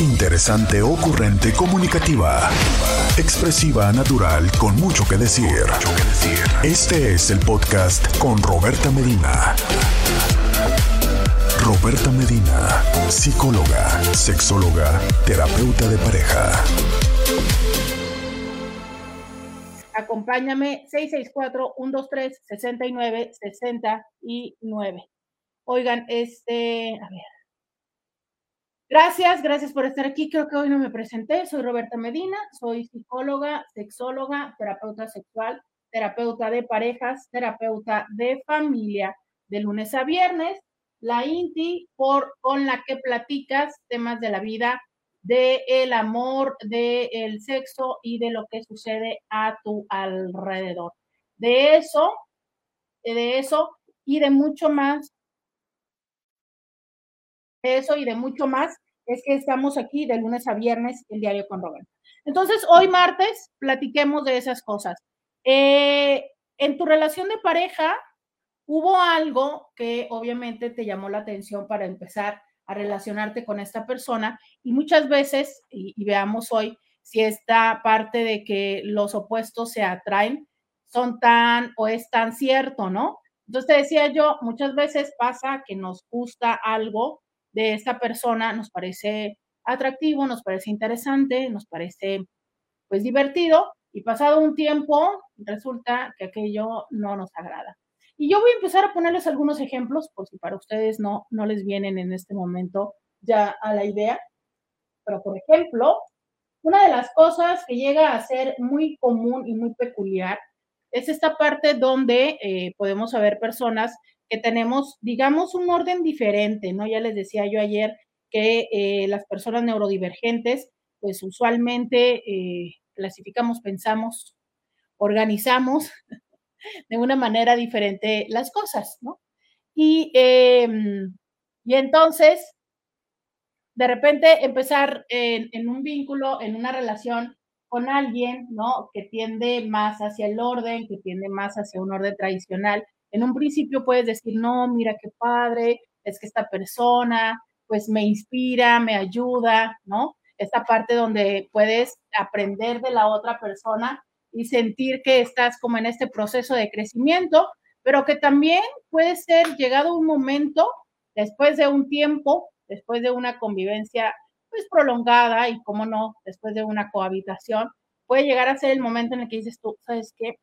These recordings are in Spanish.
Interesante, ocurrente, comunicativa. Expresiva, natural, con mucho que decir. Este es el podcast con Roberta Medina. Roberta Medina, psicóloga, sexóloga, terapeuta de pareja. Acompáñame 664-123-69-69. Oigan, este. Gracias, gracias por estar aquí. Creo que hoy no me presenté. Soy Roberta Medina, soy psicóloga, sexóloga, terapeuta sexual, terapeuta de parejas, terapeuta de familia, de lunes a viernes. La INTI, por, con la que platicas temas de la vida, del el amor, del sexo y de lo que sucede a tu alrededor. De eso, de eso y de mucho más eso y de mucho más es que estamos aquí de lunes a viernes, el diario con Roberto. Entonces, hoy martes, platiquemos de esas cosas. Eh, en tu relación de pareja, hubo algo que obviamente te llamó la atención para empezar a relacionarte con esta persona y muchas veces, y, veamos hoy si esta parte de que los opuestos se atraen son tan o es tan cierto, ¿no? Entonces te decía yo, muchas veces pasa que nos gusta algo de esta persona nos parece atractivo, nos parece interesante, nos parece pues divertido y pasado un tiempo resulta que aquello no nos agrada. Y yo voy a empezar a ponerles algunos ejemplos por si para ustedes no, no les vienen en este momento ya a la idea. Pero por ejemplo, una de las cosas que llega a ser muy común y muy peculiar es esta parte donde eh, podemos saber personas que tenemos, digamos, un orden diferente, ¿no? Ya les decía yo ayer que eh, las personas neurodivergentes, pues usualmente eh, clasificamos, pensamos, organizamos de una manera diferente las cosas, ¿no? Y, em, y entonces, de repente empezar en, en un vínculo, en una relación con alguien, ¿no? Que tiende más hacia el orden, que tiende más hacia un orden tradicional, en un principio puedes decir, no, mira qué padre, es que esta persona pues me inspira, me ayuda, ¿no? Esta parte donde puedes aprender de la otra persona y sentir que estás como en este proceso de crecimiento, pero que también puede ser llegado un momento, después de un tiempo, después de una convivencia pues prolongada y, como no, después de una cohabitación, puede llegar a ser el momento en el que dices tú, ¿sabes qué?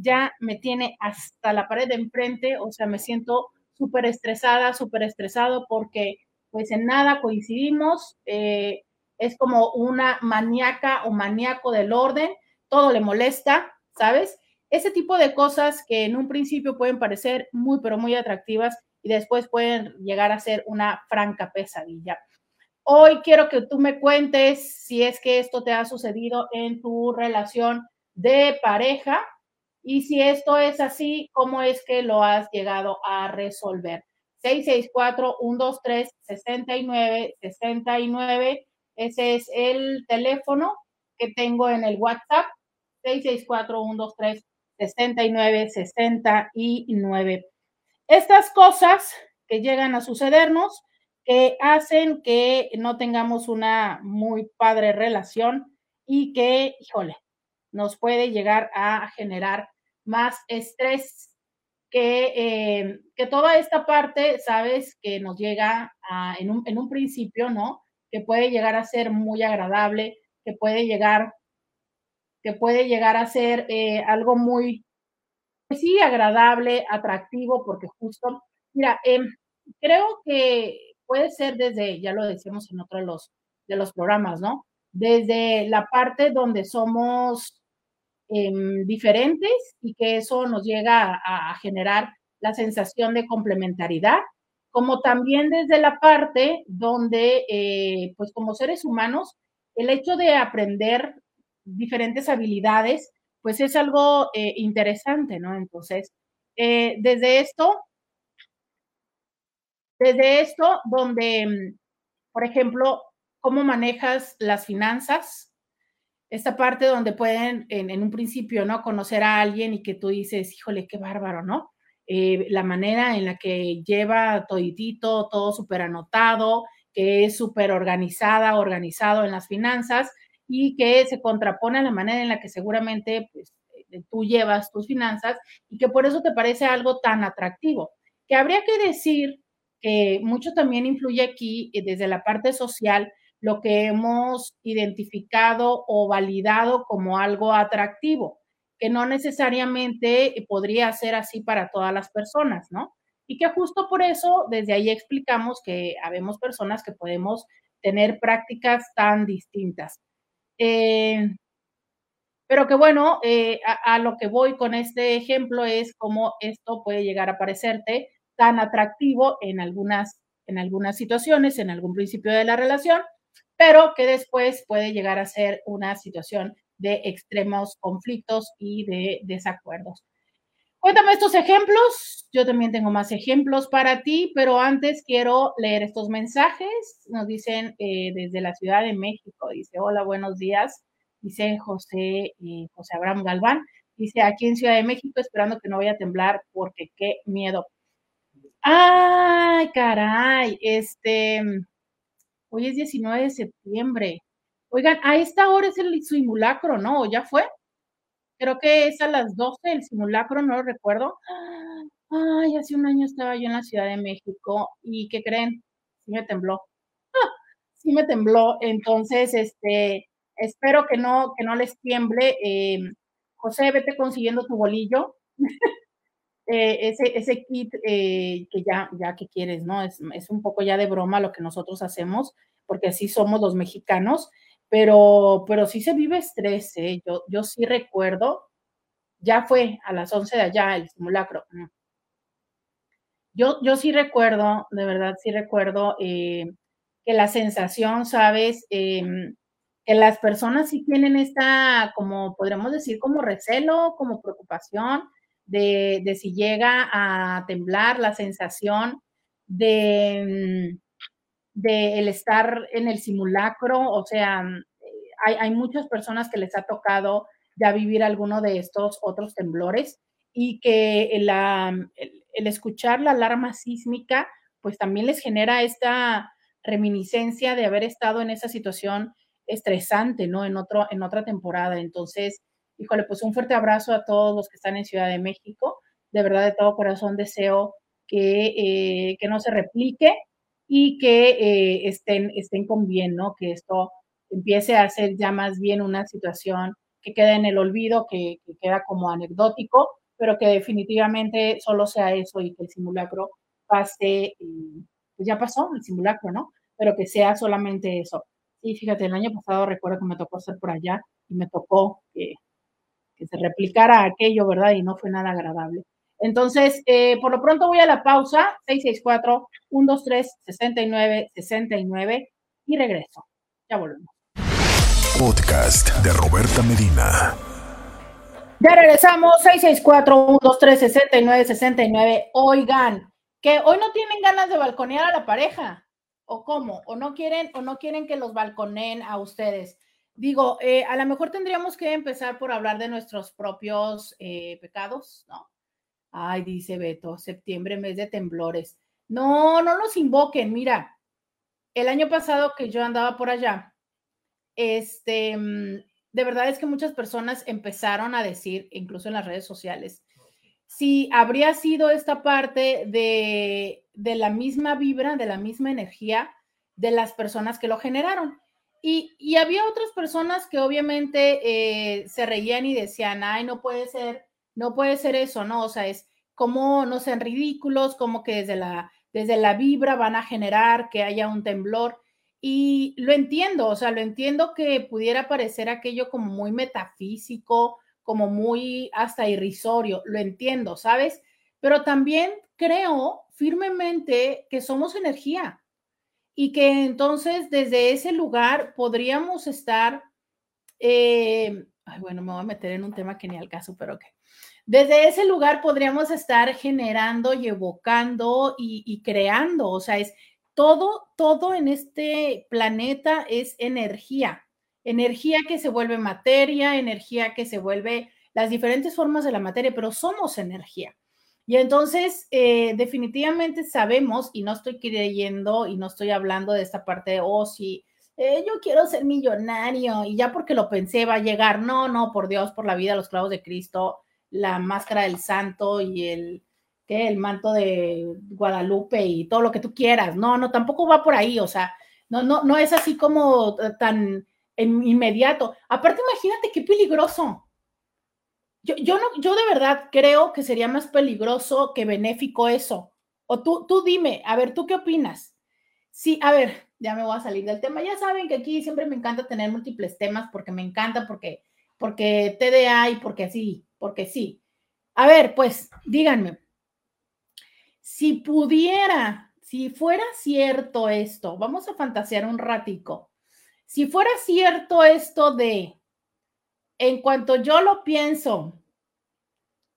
Ya me tiene hasta la pared de enfrente, o sea, me siento súper estresada, súper estresado porque pues en nada coincidimos, eh, es como una maníaca o maníaco del orden, todo le molesta, ¿sabes? Ese tipo de cosas que en un principio pueden parecer muy, pero muy atractivas y después pueden llegar a ser una franca pesadilla. Hoy quiero que tú me cuentes si es que esto te ha sucedido en tu relación de pareja, y si esto es así, ¿cómo es que lo has llegado a resolver? 664-123-69-69. Ese es el teléfono que tengo en el WhatsApp. 664-123-69-69. Estas cosas que llegan a sucedernos, que hacen que no tengamos una muy padre relación y que, híjole, nos puede llegar a generar más estrés que, eh, que toda esta parte, sabes, que nos llega a, en, un, en, un, principio, ¿no? Que puede llegar a ser muy agradable, que puede llegar, que puede llegar a ser eh, algo muy, pues sí, agradable, atractivo, porque justo, mira, eh, creo que puede ser desde, ya lo decíamos en otro de los, de los programas, ¿no? Desde la parte donde somos Em, diferentes y que eso nos llega a, generar la sensación de complementariedad, como también desde la parte donde, eh, pues como seres humanos, el hecho de aprender diferentes habilidades, pues es algo eh, interesante, ¿no? Entonces, eh, desde esto, desde esto, donde, por ejemplo, cómo manejas las finanzas, esta parte donde pueden en, un principio, ¿no? Conocer a alguien y que tú dices, híjole, qué bárbaro, ¿no? Eh, la manera en la que lleva toditito, todo súper anotado que es súper organizada, organizado en las finanzas y que se contrapone a la manera en la que seguramente pues, eh, tú llevas tus finanzas y que por eso te parece algo tan atractivo. Que habría que decir que mucho también influye aquí eh, desde la parte social lo que hemos identificado o validado como algo atractivo, que no necesariamente podría ser así para todas las personas, ¿no? Y que justo por eso desde ahí explicamos que habemos personas que podemos tener prácticas tan distintas. Eh, pero que bueno, eh, a, a, lo que voy con este ejemplo es cómo esto puede llegar a parecerte tan atractivo en algunas, en algunas situaciones, en algún principio de la relación, pero que después puede llegar a ser una situación de extremos conflictos y de desacuerdos. Cuéntame estos ejemplos. Yo también tengo más ejemplos para ti, pero antes quiero leer estos mensajes. Nos dicen eh, desde la Ciudad de México. Dice, hola, buenos días. Dice José, eh, José Abraham Galván. Dice, aquí en Ciudad de México esperando que no vaya a temblar porque qué miedo. Ay, caray, este, hoy es 19 de septiembre. Oigan, a esta hora es el simulacro, ¿no? ¿Ya fue? Creo que es a las 12 el simulacro, no lo recuerdo. Ay, hace un año estaba yo en la Ciudad de México y ¿qué creen? Sí me tembló. sí me tembló. Entonces, este, espero que no, que no les tiemble. Eh, José, vete consiguiendo tu bolillo. Eh, ese, ese kit eh, que ya, ya que quieres, ¿no? Es, es, un poco ya de broma lo que nosotros hacemos, porque así somos los mexicanos, pero, pero sí se vive estrés, ¿eh? Yo, yo sí recuerdo, ya fue a las 11 de allá el simulacro. Yo, yo sí recuerdo, de verdad sí recuerdo eh, que la sensación, ¿sabes? Em, que las personas sí tienen esta, como podríamos decir, como recelo, como preocupación, de, si llega a temblar, la sensación de, mm, el estar en el simulacro, o sea, mm, hay, hay, muchas personas que les ha tocado ya vivir alguno de estos otros temblores y que mm, el, el, escuchar la alarma sísmica, pues también les genera esta reminiscencia de haber estado en esa situación estresante, ¿no? En, otro, en otra temporada. Entonces, híjole, pues un fuerte abrazo a todos los que están en Ciudad de México. De verdad, de todo corazón deseo que, eh, que no se replique y que eh, estén, estén con bien, ¿no? Que esto empiece a ser ya más bien una situación que queda en el olvido, que, que queda como anecdótico, pero que definitivamente solo sea eso y que el simulacro pase, pues ya pasó el simulacro, ¿no? Pero que sea solamente eso. Sí, fíjate, el año pasado recuerdo que me tocó estar por allá y me tocó que que se replicara aquello, ¿verdad? Y no fue nada agradable. Entonces, eh, por lo pronto voy a la pausa, 664-123-6969 y regreso. Ya volvemos. Podcast de Roberta Medina. Ya regresamos, 664-123-6969. Oigan, que hoy no tienen ganas de balconear a la pareja, o cómo, o no quieren, o no quieren que los balconeen a ustedes. Digo, eh, a lo mejor tendríamos que empezar por hablar de nuestros propios eh, pecados, ¿no? Ay, dice Beto, septiembre, mes de temblores. No, no los invoquen. Mira, el año pasado que yo andaba por allá, este, mm, de verdad es que muchas personas empezaron a decir, incluso en las redes sociales, si habría sido esta parte de, de la misma vibra, de la misma energía de las personas que lo generaron. Y, había otras personas que obviamente eh, se reían y decían, ay, no puede ser, no puede ser eso, ¿no? O sea, es como no sean ridículos, como que desde la, desde la vibra van a generar que haya un temblor. Y lo entiendo, o sea, lo entiendo que pudiera parecer aquello como muy metafísico, como muy hasta irrisorio, lo entiendo, ¿sabes? Pero también creo firmemente que somos energía y que entonces desde ese lugar podríamos estar, eh, ay, bueno, me voy a meter en un tema que ni al caso, pero que desde ese lugar podríamos estar generando y evocando y, y creando, o sea, es todo, todo en este planeta es energía, energía que se vuelve materia, energía que se vuelve las diferentes formas de la materia, pero somos energía. Y entonces, eh, definitivamente sabemos, y no estoy creyendo y no estoy hablando de esta parte de, oh, sí, eh, yo quiero ser millonario y ya porque lo pensé va a llegar. No, no, por Dios, por la vida, los clavos de Cristo, la máscara del santo y el, ¿qué? el manto de Guadalupe y todo lo que tú quieras. No, no, tampoco va por ahí, o sea, no, no, no es así como tan inmediato. Aparte, imagínate qué peligroso. Yo, yo, no, yo de verdad creo que sería más peligroso que benéfico eso. O tú, tú dime, a ver, ¿tú qué opinas? Sí, a ver, ya me voy a salir del tema. Ya saben que aquí siempre me encanta tener múltiples temas porque me encanta, porque, porque TDA y porque sí, porque sí. A ver, pues díganme, si pudiera, si fuera cierto esto, vamos a fantasear un ratico, si fuera cierto esto de, en cuanto yo lo pienso,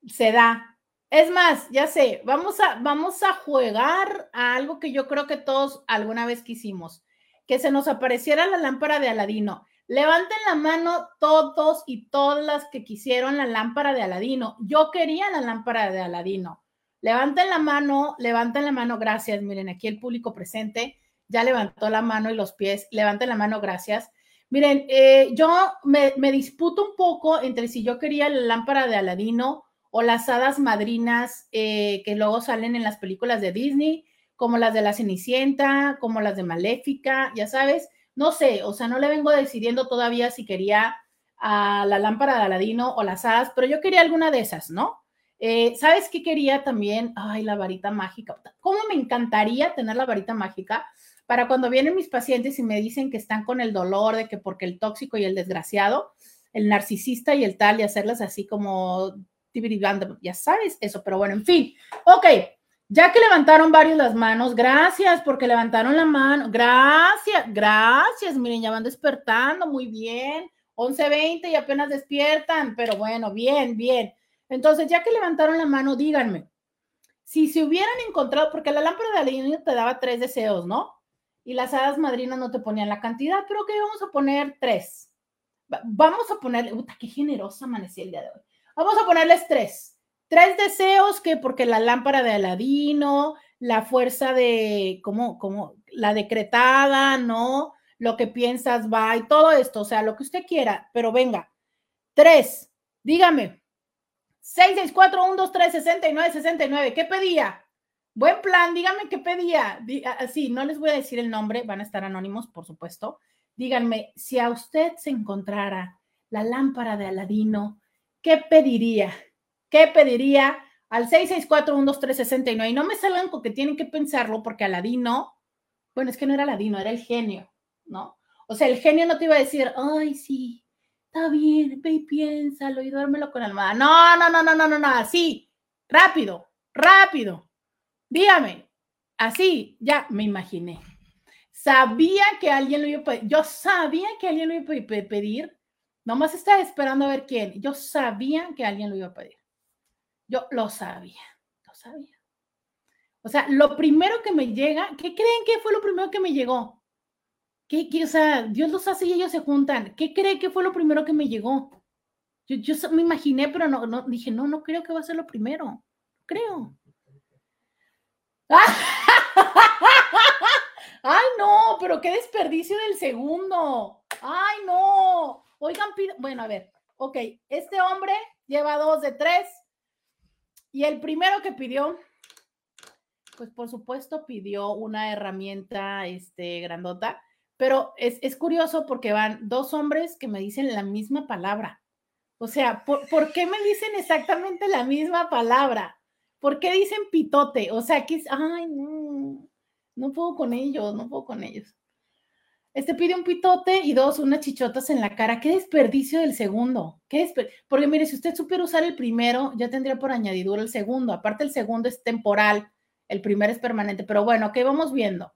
se da, es más, ya sé, vamos a, vamos a jugar a algo que yo creo que todos alguna vez quisimos, que se nos apareciera la lámpara de Aladino. Levanten la mano todos y todas las que quisieron la lámpara de Aladino. Yo quería la lámpara de Aladino. Levanten la mano, levanten la mano, gracias. Miren, aquí el público presente ya levantó la mano y los pies. Levanten la mano, gracias. Miren, eh, yo me, disputo un poco entre si yo quería la lámpara de Aladino o las hadas madrinas eh, que luego salen en las películas de Disney, como las de la Cenicienta, como las de Maléfica, ya sabes, no sé, o sea, no le vengo decidiendo todavía si quería a la lámpara de Aladino o las hadas, pero yo quería alguna de esas, ¿no? Eh, ¿Sabes qué quería también? Ay, la varita mágica. ¿Cómo me encantaría tener la varita mágica para cuando vienen mis pacientes y me dicen que están con el dolor de que porque el tóxico y el desgraciado, el narcisista y el tal, y hacerlas así como ya sabes eso, pero bueno, en fin. Ok, ya que levantaron varios las manos, gracias porque levantaron la mano, gracias, gracias, miren, ya van despertando, muy bien, 11.20 y apenas despiertan, pero bueno, bien, bien. Entonces, ya que levantaron la mano, díganme, si se hubieran encontrado, porque la lámpara de Aladino te daba tres deseos, ¿no? Y las hadas madrinas no te ponían la cantidad, pero que vamos a poner tres. Vamos a ponerle, puta, qué generosa amanecí el día de hoy. Vamos a ponerles tres. Tres deseos que porque la lámpara de Aladino, la fuerza de, como, como la decretada, ¿no? Lo que piensas va y todo esto, o sea, lo que usted quiera, pero venga. Tres, dígame. 664-123-6969, ¿qué pedía? Buen plan, dígame qué pedía. Sí, no les voy a decir el nombre, van a estar anónimos, por supuesto. Díganme, si a usted se encontrara la lámpara de Aladino, ¿qué pediría? ¿Qué pediría al 664-12369? Y no me salgan con que tienen que pensarlo porque Aladino, bueno, es que no era Aladino, era el genio, ¿no? O sea, el genio no te iba a decir, ay, sí, está bien, ve y piénsalo y duérmelo con almohada. No, no, no, no, no, no, no, así, rápido, rápido. Dígame, así, ya me imaginé. Sabía que alguien lo iba a pedir. Yo sabía que alguien lo iba a pedir Nomás estaba esperando a ver quién. Yo sabía que alguien lo iba a pedir. Yo lo sabía, lo sabía. O sea, lo primero que me llega, ¿qué creen que fue lo primero que me llegó? ¿Qué, qué o sea, Dios los hace y ellos se juntan. ¿Qué creen que fue lo primero que me llegó? Yo, yo me imaginé, pero no, no, dije, no, no creo que va a ser lo primero. Creo. ¡Ay, no! Pero qué desperdicio del segundo. ¡Ay, no! Oigan, bueno, a ver, ok, este hombre lleva dos de tres y el primero que pidió, pues por supuesto pidió una herramienta este, grandota, pero es, curioso porque van dos hombres que me dicen la misma palabra. O sea, ¿por, ¿por, qué me dicen exactamente la misma palabra? ¿Por qué dicen pitote? O sea, que, ay, no, no puedo con ellos, no puedo con ellos. Este pide un pitote y dos, unas chichotas en la cara. Qué desperdicio del segundo. ¿Qué Porque mire, si usted supiera usar el primero, ya tendría por añadidura el segundo. Aparte, el segundo es temporal, el primero es permanente. Pero bueno, ¿qué vamos viendo?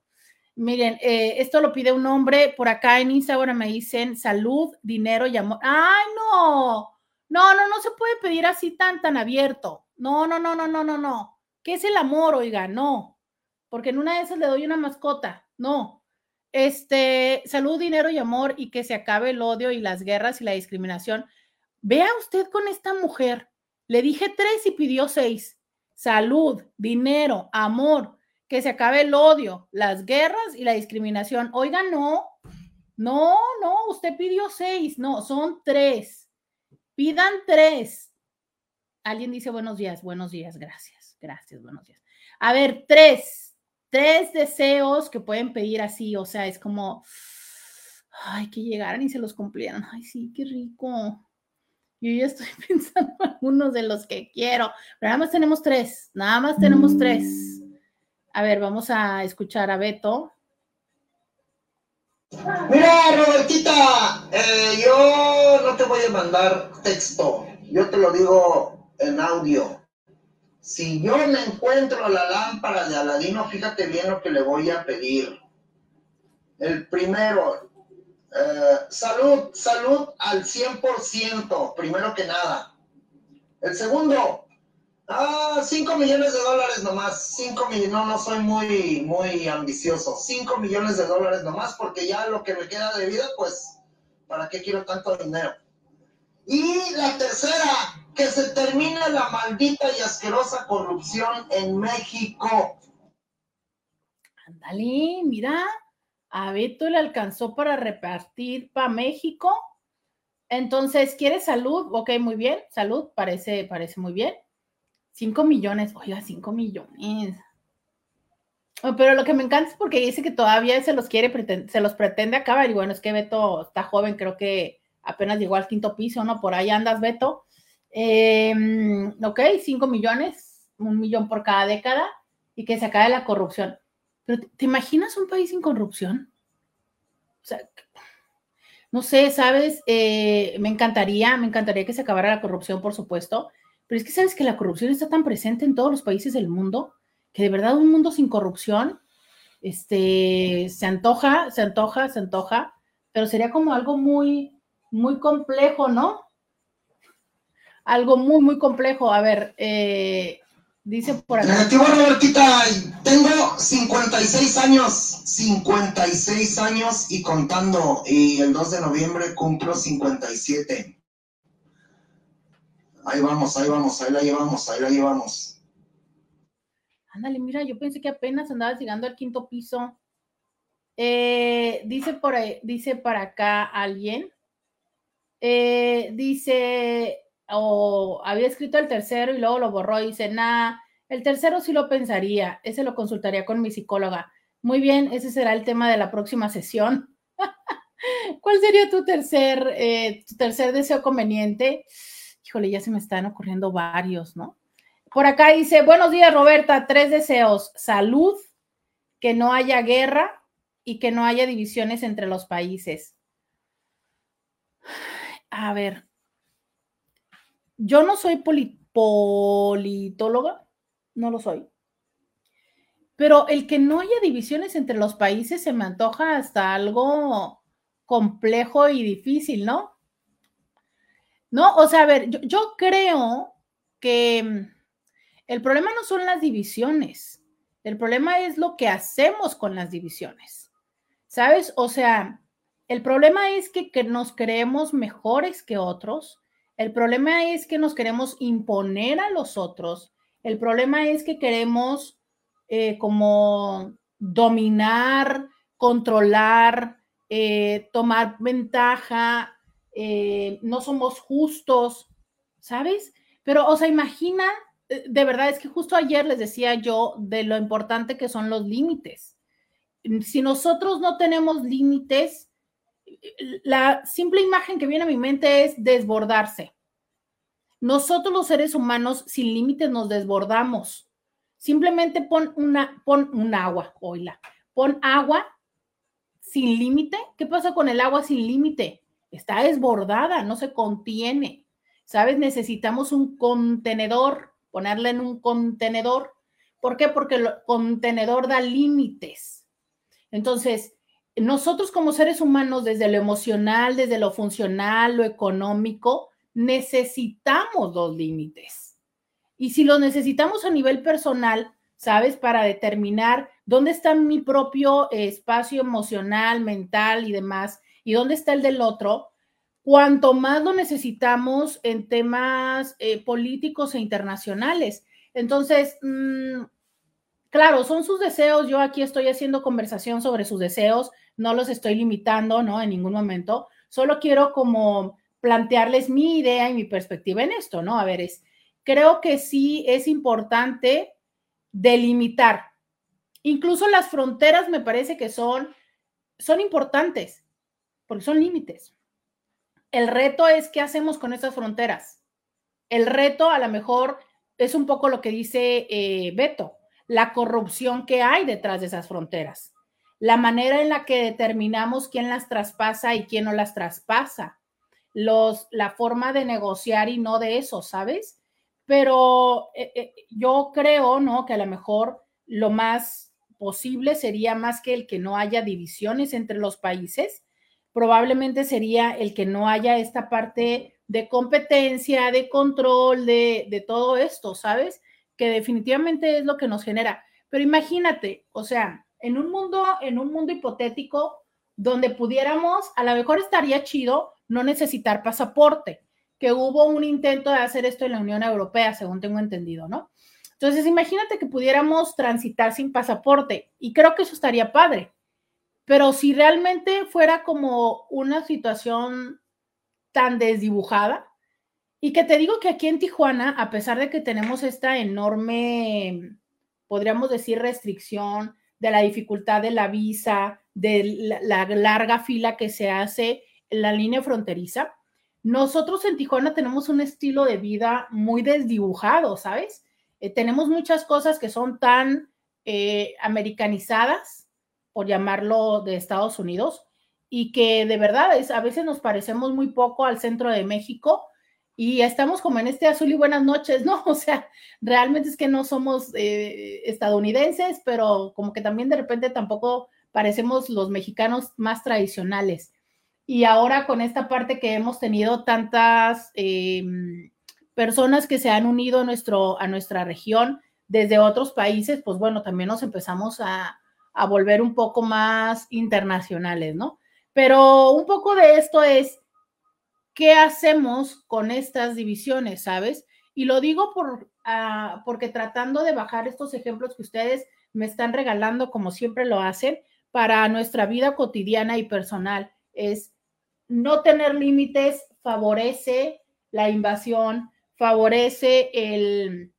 Miren, eh, esto lo pide un hombre. Por acá en Instagram me dicen salud, dinero y amor. ¡Ay, no! No, no, no se puede pedir así tan, tan abierto. No, no, no, no, no, no, no. ¿Qué es el amor, oiga? No. Porque en una de esas le doy una mascota. No. Este, salud, dinero y amor y que se acabe el odio y las guerras y la discriminación. Vea usted con esta mujer. Le dije tres y pidió seis. salud, dinero, amor, que se acabe el odio, las guerras y la discriminación. Oiga, no, no, no, usted pidió seis, no, son tres. Pidan tres. Alguien dice buenos días, buenos días, gracias, gracias, buenos días. A ver, tres, tres deseos que pueden pedir así, o sea, es como, ay, que llegaran y se los cumplieran. Ay, sí, qué rico. Yo ya estoy pensando en algunos de los que quiero, pero nada más tenemos tres, nada más tenemos tres. A ver, vamos a escuchar a Beto. Mira, Robertita, eh, yo no te voy a mandar texto, yo te lo digo en audio. Si yo me encuentro la lámpara de Aladino, fíjate bien lo que le voy a pedir. El primero, eh, salud, salud al 100%, primero que nada. El segundo, ah, 5 millones de dólares nomás. 5 millones, no, no soy muy, muy ambicioso. 5 millones de dólares nomás, porque ya lo que me queda de vida, pues, ¿para qué quiero tanto dinero? Y la tercera, que se termine la maldita y asquerosa corrupción en México. Ándale, mira, a Beto le alcanzó para repartir para México. Entonces, ¿quiere salud? Ok, muy bien, salud, parece, parece muy bien. Cinco millones, oiga, cinco millones. Oh, pero lo que me encanta es porque dice que todavía se los quiere, se los pretende acabar. Y bueno, es que Beto está joven, creo que apenas llegó al quinto piso, ¿no? Por ahí andas, Beto. Em, ok, cinco millones, un millón por cada década y que se acabe la corrupción. Pero ¿te imaginas un país sin corrupción? O sea, no sé, sabes, eh, me encantaría, me encantaría que se acabara la corrupción, por supuesto, pero es que sabes que la corrupción está tan presente en todos los países del mundo que de verdad un mundo sin corrupción, este, se antoja, se antoja, se antoja, pero sería como algo muy, muy complejo, ¿no? Algo muy, muy complejo. A ver, eh, Dice por acá. Negativo, Robertita. Tengo 56 años. 56 años y contando. Y el 2 de noviembre cumplo 57. Ahí vamos, ahí vamos, ahí la llevamos, ahí la llevamos. Ándale, mira, yo pensé que apenas andabas llegando al quinto piso. Eh, dice por ahí, dice para acá alguien. Eh, dice, o había escrito el tercero y luego lo borró dice, nada, el tercero sí lo pensaría, ese lo consultaría con mi psicóloga. Muy bien, ese será el tema de la próxima sesión. ¿Cuál sería tu tercer, eh, tu tercer deseo conveniente? Híjole, ya se me están ocurriendo varios, ¿no? Por acá dice, buenos días Roberta, tres deseos, salud, que no haya guerra y que no haya divisiones entre los países. A ver, yo no soy politóloga, no lo soy. Pero el que no haya divisiones entre los países se me antoja hasta algo complejo y difícil, ¿no? No, o sea, a ver, yo, creo que mm, el problema no son las divisiones, el problema es lo que hacemos con las divisiones, ¿sabes? O sea, el problema es que, nos creemos mejores que otros el problema es que nos queremos imponer a los otros. El problema es que queremos eh, como dominar, controlar, eh, tomar ventaja, eh, no somos justos, ¿sabes? Pero, o sea, imagina, de verdad, es que justo ayer les decía yo de lo importante que son los límites. Si nosotros no tenemos límites, la simple imagen que viene a mi mente es desbordarse. Nosotros los seres humanos sin límites nos desbordamos. Simplemente pon una, pon un agua, oíla, pon agua sin límite. ¿Qué pasa con el agua sin límite? Está desbordada, no se contiene. ¿Sabes? Necesitamos un contenedor, ponerla en un contenedor. ¿Por qué? Porque el contenedor da límites. Entonces, nosotros como seres humanos, desde lo emocional, desde lo funcional, lo económico, necesitamos los límites. Y si los necesitamos a nivel personal, ¿sabes? Para determinar dónde está mi propio espacio emocional, mental y demás, y dónde está el del otro, cuanto más lo necesitamos en temas eh, políticos e internacionales. Entonces, mm, claro, son sus deseos. Yo aquí estoy haciendo conversación sobre sus deseos, no los estoy limitando, ¿no? En ningún momento. Solo quiero como plantearles mi idea y mi perspectiva en esto, ¿no? A ver, es, creo que sí es importante delimitar. Incluso las fronteras me parece que son, son importantes, porque son límites. El reto es qué hacemos con esas fronteras. El reto a lo mejor es un poco lo que dice eh, Beto, la corrupción que hay detrás de esas fronteras, la manera en la que determinamos quién las traspasa y quién no las traspasa, los, la forma de negociar y no de eso, ¿sabes? Pero eh, eh, yo creo, ¿no? Que a lo mejor lo más posible sería más que el que no haya divisiones entre los países, probablemente sería el que no haya esta parte de competencia, de control, de, de todo esto, ¿sabes? Que definitivamente es lo que nos genera. Pero imagínate, o sea, en un mundo, en un mundo hipotético donde pudiéramos, a lo mejor estaría chido no necesitar pasaporte, que hubo un intento de hacer esto en la Unión Europea, según tengo entendido, ¿no? Entonces, imagínate que pudiéramos transitar sin pasaporte y creo que eso estaría padre. Pero si realmente fuera como una situación tan desdibujada, y que te digo que aquí en Tijuana, a pesar de que tenemos esta enorme, podríamos decir, restricción de la dificultad de la visa, de la, larga fila que se hace en la línea fronteriza, nosotros en Tijuana tenemos un estilo de vida muy desdibujado, ¿sabes? Eh, tenemos muchas cosas que son tan eh, americanizadas por llamarlo, de Estados Unidos, y que de verdad es, a veces nos parecemos muy poco al centro de México y estamos como en este azul y buenas noches, ¿no? O sea, realmente es que no somos eh, estadounidenses, pero como que también de repente tampoco parecemos los mexicanos más tradicionales. Y ahora con esta parte que hemos tenido tantas eh, personas que se han unido a, nuestro, a nuestra región desde otros países, pues bueno, también nos empezamos a, a volver un poco más internacionales, ¿no? Pero un poco de esto es, ¿qué hacemos con estas divisiones, sabes? Y lo digo por, uh, porque tratando de bajar estos ejemplos que ustedes me están regalando, como siempre lo hacen, para nuestra vida cotidiana y personal, es no tener límites favorece la invasión, favorece el...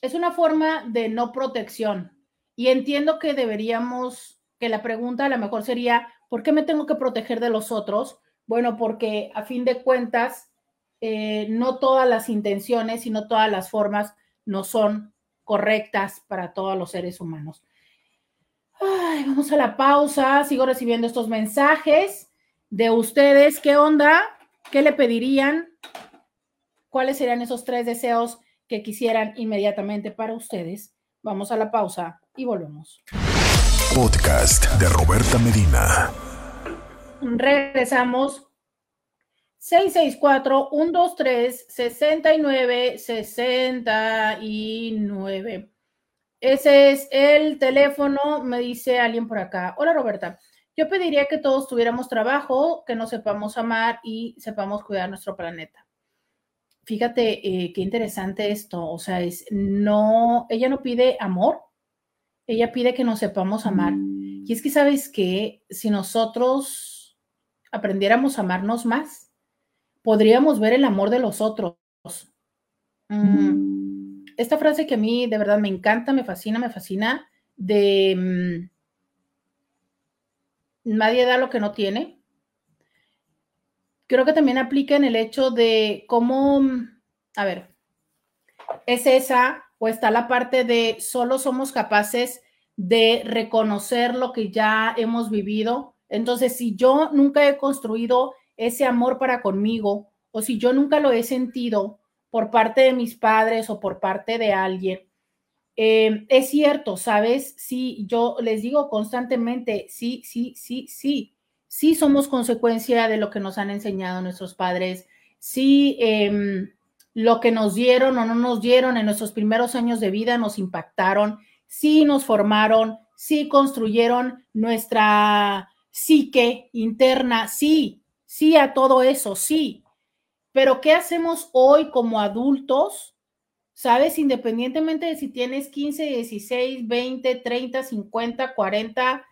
Es una forma de no protección, y entiendo que deberíamos, que la pregunta a lo mejor sería, ¿por qué me tengo que proteger de los otros? Bueno, porque a fin de cuentas, eh, no todas las intenciones y no todas las formas no son correctas para todos los seres humanos. Ay, vamos a la pausa, sigo recibiendo estos mensajes de ustedes. ¿Qué onda? ¿Qué le pedirían? ¿Cuáles serían esos tres deseos que quisieran inmediatamente para ustedes? Vamos a la pausa y volvemos. Podcast de Roberta Medina. Regresamos. 664-123-69-69. Ese es el teléfono, me dice alguien por acá. Hola Roberta, yo pediría que todos tuviéramos trabajo, que nos sepamos amar y sepamos cuidar nuestro planeta. Fíjate eh, qué interesante esto, o sea, es no, ella no pide amor, ella pide que nos sepamos amar. Y es que, ¿sabes que Si nosotros aprendiéramos a amarnos más, podríamos ver el amor de los otros. Mm, esta frase que a mí de verdad me encanta, me fascina, me fascina, de mm, nadie da lo que no tiene. Creo que también aplica en el hecho de cómo, a ver, es esa o está la parte de solo somos capaces de reconocer lo que ya hemos vivido. Entonces, si yo nunca he construido ese amor para conmigo o si yo nunca lo he sentido por parte de mis padres o por parte de alguien, eh, es cierto, ¿sabes? Sí, yo les digo constantemente, sí, sí, sí, sí, sí somos consecuencia de lo que nos han enseñado nuestros padres, sí. Eh, lo que nos dieron o no nos dieron en nuestros primeros años de vida nos impactaron, sí nos formaron, sí construyeron nuestra psique interna, sí, sí a todo eso, sí. Pero ¿qué hacemos hoy como adultos ¿sabes? Independientemente de si tienes 15, 16, 20, 30, 50, 40,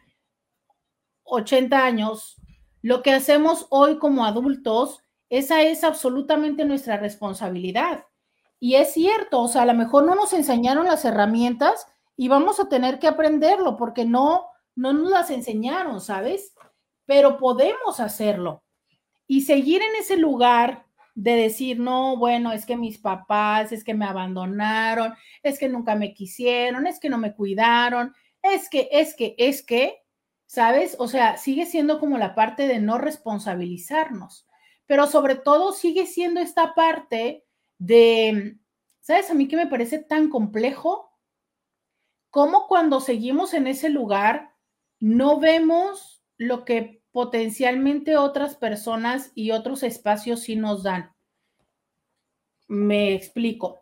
80 años, lo que hacemos hoy como adultos, esa es absolutamente nuestra responsabilidad. Y es cierto, o sea, a lo mejor no nos enseñaron las herramientas y vamos a tener que aprenderlo porque no, no nos las enseñaron, ¿sabes? Pero podemos hacerlo. Y seguir en ese lugar de decir, no, bueno, es que mis papás, es que me abandonaron, es que nunca me quisieron, es que no me cuidaron, es que, es que, es que, ¿sabes? O sea, sigue siendo como la parte de no responsabilizarnos, pero sobre todo sigue siendo esta parte de, ¿sabes? A mí que me parece tan complejo, como cuando seguimos en ese lugar, no vemos lo que potencialmente otras personas y otros espacios sí nos dan. Me explico.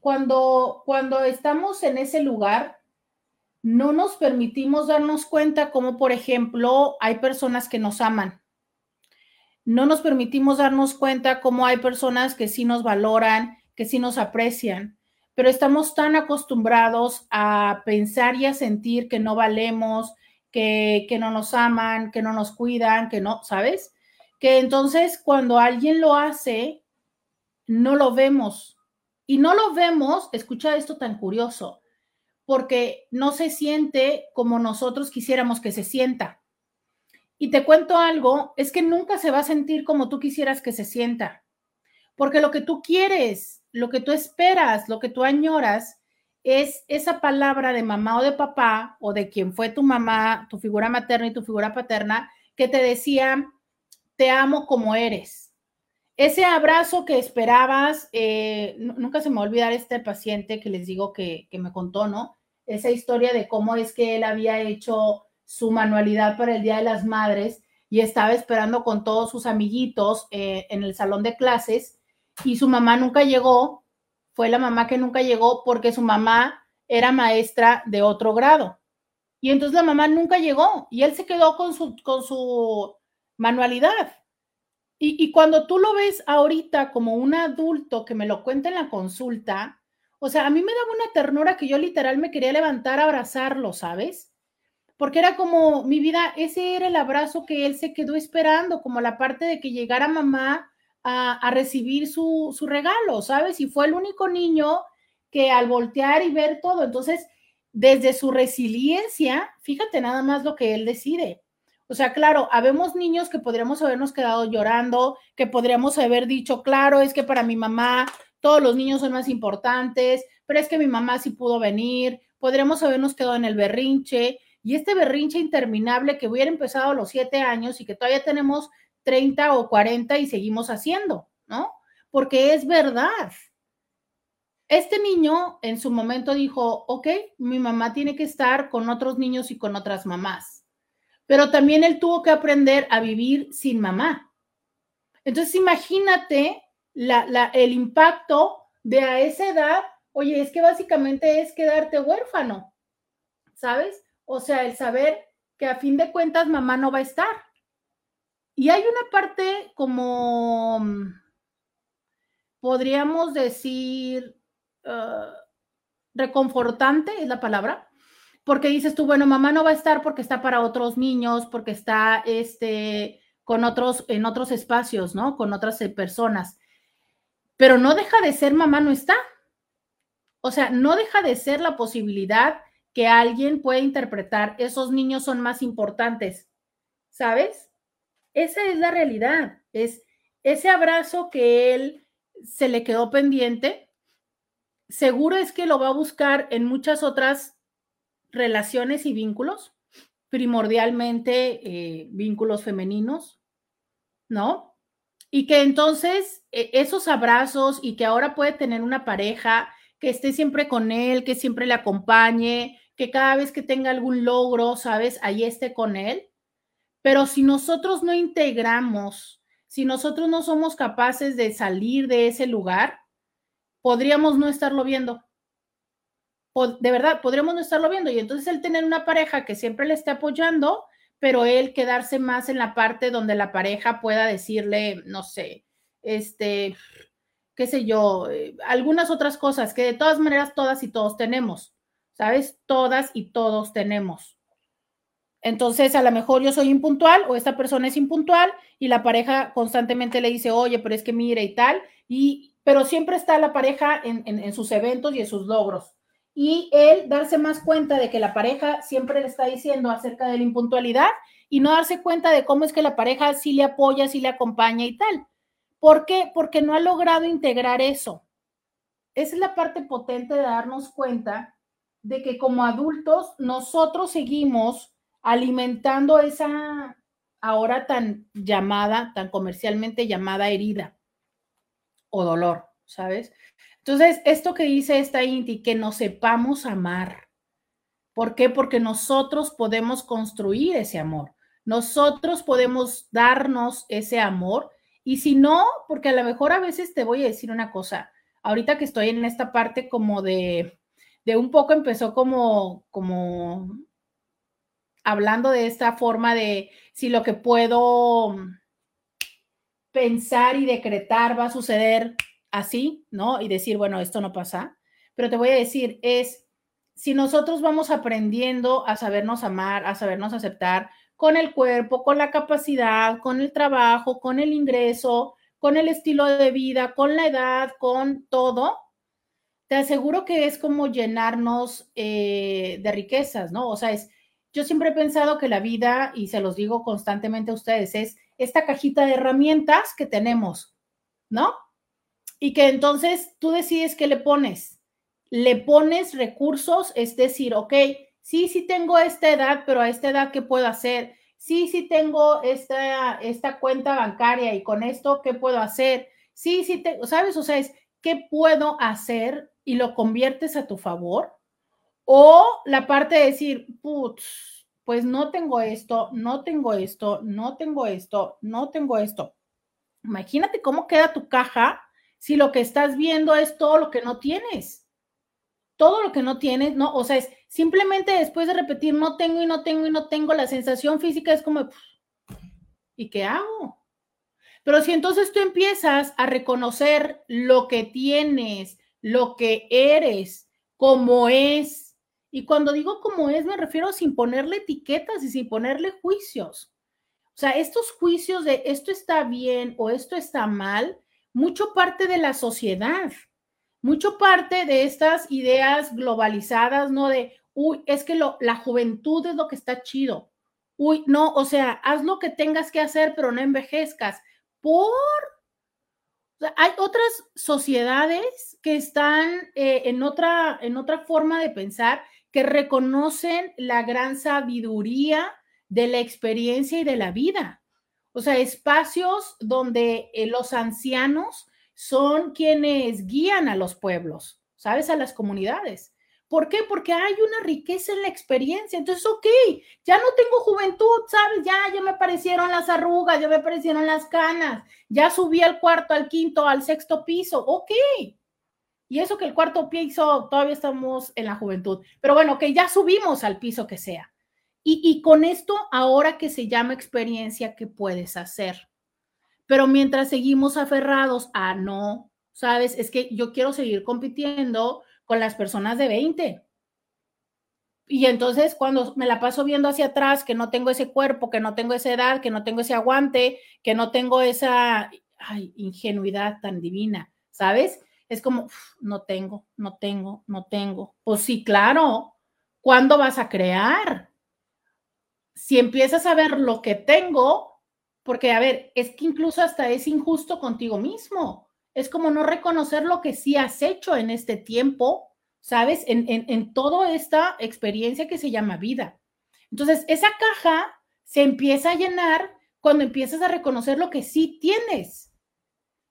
Cuando, cuando estamos en ese lugar, no nos permitimos darnos cuenta como, por ejemplo, hay personas que nos aman. No nos permitimos darnos cuenta cómo hay personas que sí nos valoran, que sí nos aprecian, pero estamos tan acostumbrados a pensar y a sentir que no valemos, que, que no nos aman, que no nos cuidan, que no, ¿sabes? Que entonces cuando alguien lo hace, no lo vemos. Y no lo vemos, escucha esto tan curioso, porque no se siente como nosotros quisiéramos que se sienta. Y te cuento algo, es que nunca se va a sentir como tú quisieras que se sienta, porque lo que tú quieres, lo que tú esperas, lo que tú añoras, es esa palabra de mamá o de papá o de quien fue tu mamá, tu figura materna y tu figura paterna, que te decía, te amo como eres. Ese abrazo que esperabas, eh, nunca se me va a olvidar este paciente que les digo que, me contó, ¿no? Esa historia de cómo es que él había hecho su manualidad para el Día de las Madres y estaba esperando con todos sus amiguitos eh, en el salón de clases y su mamá nunca llegó, fue la mamá que nunca llegó porque su mamá era maestra de otro grado. Y entonces la mamá nunca llegó y él se quedó con su, con su manualidad. Y, cuando tú lo ves ahorita como un adulto que me lo cuenta en la consulta, o sea, a mí me daba una ternura que yo literal me quería levantar a abrazarlo, ¿sabes? Porque era como mi vida, ese era el abrazo que él se quedó esperando, como la parte de que llegara mamá a, recibir su, su regalo, ¿sabes? Y fue el único niño que al voltear y ver todo, entonces, desde su resiliencia, fíjate nada más lo que él decide o sea, claro, habemos niños que podríamos habernos quedado llorando, que podríamos haber dicho, claro, es que para mi mamá todos los niños son más importantes, pero es que mi mamá sí pudo venir, podríamos habernos quedado en el berrinche y este berrinche interminable que hubiera empezado a los siete años y que todavía tenemos 30 o 40 y seguimos haciendo, ¿no? Porque es verdad. Este niño en su momento dijo, ok, mi mamá tiene que estar con otros niños y con otras mamás pero también él tuvo que aprender a vivir sin mamá. Entonces, imagínate el impacto de a esa edad, oye, es que básicamente es quedarte huérfano, ¿sabes? O sea, el saber que a fin de cuentas mamá no va a estar. Y hay una parte como, podríamos decir, uh, reconfortante, es la palabra, porque dices tú, bueno, mamá no va a estar porque está para otros niños, porque está este, con otros, en otros espacios, ¿no? Con otras eh, personas. Pero no deja de ser mamá no está. O sea, no deja de ser la posibilidad que alguien pueda interpretar, esos niños son más importantes, ¿sabes? Esa es la realidad, es ese abrazo que él se le quedó pendiente, seguro es que lo va a buscar en muchas otras relaciones y vínculos, primordialmente eh, vínculos femeninos, ¿no? Y que entonces e, esos abrazos y que ahora puede tener una pareja que esté siempre con él, que siempre le acompañe, que cada vez que tenga algún logro, ¿sabes? Ahí esté con él. Pero si nosotros no integramos, si nosotros no somos capaces de salir de ese lugar, podríamos no estarlo viendo de verdad, podríamos no estarlo viendo. Y entonces él tener una pareja que siempre le esté apoyando, pero él quedarse más en la parte donde la pareja pueda decirle, no sé, este, qué sé yo, eh, algunas otras cosas que de todas maneras todas y todos tenemos, ¿sabes? Todas y todos tenemos. Entonces, a lo mejor yo soy impuntual o esta persona es impuntual y la pareja constantemente le dice, oye, pero es que mire y tal, y, pero siempre está la pareja en, en sus eventos y en sus logros. Y él darse más cuenta de que la pareja siempre le está diciendo acerca de la impuntualidad y no darse cuenta de cómo es que la pareja sí le apoya, sí le acompaña y tal. ¿Por qué? Porque no ha logrado integrar eso. Esa es la parte potente de darnos cuenta de que como adultos nosotros seguimos alimentando esa ahora tan llamada, tan comercialmente llamada herida o dolor, ¿sabes? Entonces, esto que dice esta Inti, que nos sepamos amar. ¿Por qué? Porque nosotros podemos construir ese amor. Nosotros podemos darnos ese amor y si no, porque a lo mejor a veces te voy a decir una cosa, ahorita que estoy en esta parte como de, de un poco empezó como, como hablando de esta forma de si lo que puedo pensar y decretar va a suceder así, ¿no? Y decir, bueno, esto no pasa. Pero te voy a decir, es si nosotros vamos aprendiendo a sabernos amar, a sabernos aceptar, con el cuerpo, con la capacidad, con el trabajo, con el ingreso, con el estilo de vida, con la edad, con todo, te aseguro que es como llenarnos eh, de riquezas, ¿no? O sea, es, yo siempre he pensado que la vida, y se los digo constantemente a ustedes, es esta cajita de herramientas que tenemos, ¿no? Y que entonces tú decides qué le pones. Le pones recursos, es decir, ok, sí, sí tengo esta edad, pero a esta edad, ¿qué puedo hacer? Sí, sí tengo esta, esta cuenta bancaria y con esto, ¿qué puedo hacer? Sí, sí, tengo, ¿sabes? O sea, es, ¿qué puedo hacer? Y lo conviertes a tu favor. O la parte de decir, putz, pues no tengo esto, no tengo esto, no tengo esto, no tengo esto. Imagínate cómo queda tu caja si lo que estás viendo es todo lo que no tienes todo lo que no tienes, ¿no? O sea, es simplemente después de repetir no tengo y no tengo y no tengo, la sensación física es como, ¿y qué hago? Pero si entonces tú empiezas a reconocer lo que tienes, lo que eres, como es, y cuando digo como es, me refiero sin ponerle etiquetas y sin ponerle juicios. O sea, estos juicios de esto está bien o esto está mal, mucho parte de la sociedad mucho parte de estas ideas globalizadas, ¿no? De, uy, es que lo, la juventud es lo que está chido. Uy, no, o sea, haz lo que tengas que hacer, pero no envejezcas. Por... hay otras sociedades que están eh, en, otra, en otra forma de pensar, que reconocen la gran sabiduría de la experiencia y de la vida. O sea, espacios donde eh, los ancianos son quienes guían a los pueblos, ¿sabes? A las comunidades. ¿Por qué? Porque hay una riqueza en la experiencia. Entonces, ok, ya no tengo juventud, ¿sabes? Ya, ya me aparecieron las arrugas, ya me aparecieron las canas, ya subí al cuarto, al quinto, al sexto piso, ok. Y eso que el cuarto piso, todavía estamos en la juventud. Pero bueno, que ya subimos al piso que sea. Y, y con esto, ahora que se llama experiencia, ¿qué puedes hacer? Pero mientras seguimos aferrados a no, sabes, es que yo quiero seguir compitiendo con las personas de 20. Y entonces cuando me la paso viendo hacia atrás, que no tengo ese cuerpo, que no tengo esa edad, que no tengo ese aguante, que no tengo esa ingenuidad tan divina, ¿sabes? Es como, no tengo, no tengo, no tengo. Pues sí, claro. ¿Cuándo vas a crear? Si empiezas a ver lo que tengo, porque, a ver, es que incluso hasta es injusto contigo mismo. Es como no reconocer lo que sí has hecho en este tiempo, ¿sabes? En, en, toda esta experiencia que se llama vida. Entonces, esa caja se empieza a llenar cuando empiezas a reconocer lo que sí tienes.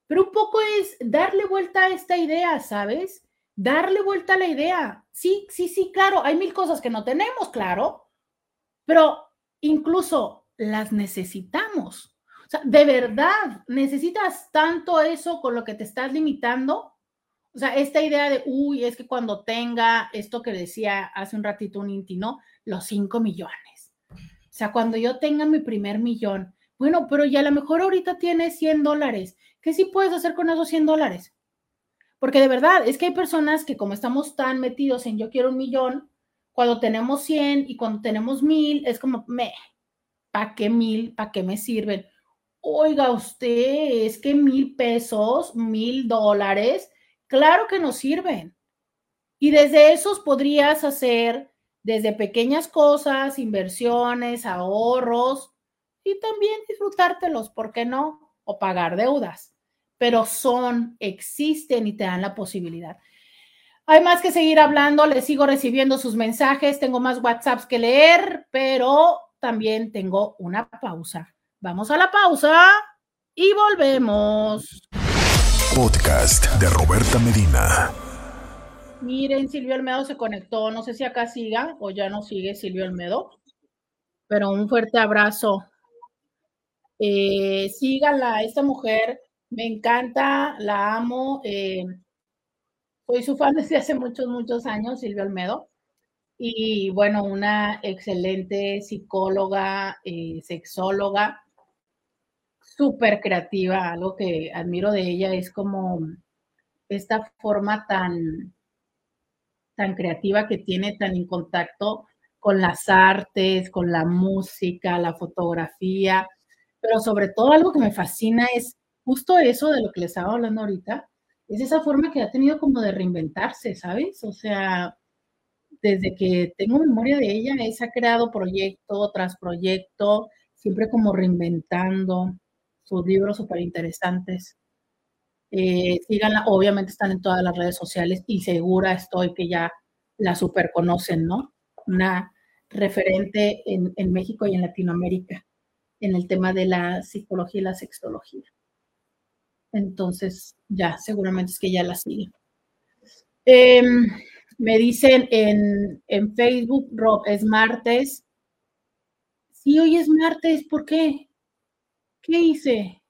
Pero un poco es darle vuelta a esta idea, ¿sabes? Darle vuelta a la idea. Sí, sí, sí, claro, hay mil cosas que no tenemos, claro, pero incluso las necesitamos. O sea, de verdad, necesitas tanto eso con lo que te estás limitando. O sea, esta idea de, uy, es que cuando tenga esto que decía hace un ratito un Inti, ¿no? Los cinco millones. O sea, cuando yo tenga mi primer millón, bueno, pero ya a lo mejor ahorita tienes 100 dólares. ¿Qué sí puedes hacer con esos 100 dólares? Porque de verdad, es que hay personas que como estamos tan metidos en yo quiero un millón, cuando tenemos 100 y cuando tenemos mil, es como, me, ¿para qué mil? ¿Para qué me sirven? Oiga usted, es que mil pesos, mil dólares, claro que nos sirven. Y desde esos podrías hacer desde pequeñas cosas, inversiones, ahorros y también disfrutártelos, ¿por qué no? O pagar deudas. Pero son, existen y te dan la posibilidad. Hay más que seguir hablando, les sigo recibiendo sus mensajes, tengo más WhatsApps que leer, pero también tengo una pausa. Vamos a la pausa y volvemos. Podcast de Roberta Medina. Miren, Silvio Almedo se conectó, no sé si acá siga o ya no sigue Silvio Almedo, pero un fuerte abrazo. Eh, síganla, esta mujer me encanta, la amo. Eh, soy su fan desde hace muchos, muchos años, Silvio Almedo. Y bueno, una excelente psicóloga, eh, sexóloga, súper creativa. Algo que admiro de ella es como esta forma tan, tan creativa que tiene, tan en contacto con las artes, con la música, la fotografía, pero sobre todo algo que me fascina es justo eso de lo que les estaba hablando ahorita, es esa forma que ha tenido como de reinventarse, ¿sabes? O sea, desde que tengo memoria de ella, se ha creado proyecto tras proyecto, siempre como reinventando sus libros súper interesantes. Eh, síganla, obviamente están en todas las redes sociales y segura estoy que ya la super conocen, ¿no? Una referente en, en México y en Latinoamérica en el tema de la psicología y la sexología. Entonces, ya, seguramente es que ya la siguen. Em, me dicen en, en, Facebook, Rob, es martes. Sí, hoy es martes, ¿por qué? ¿Qué hice?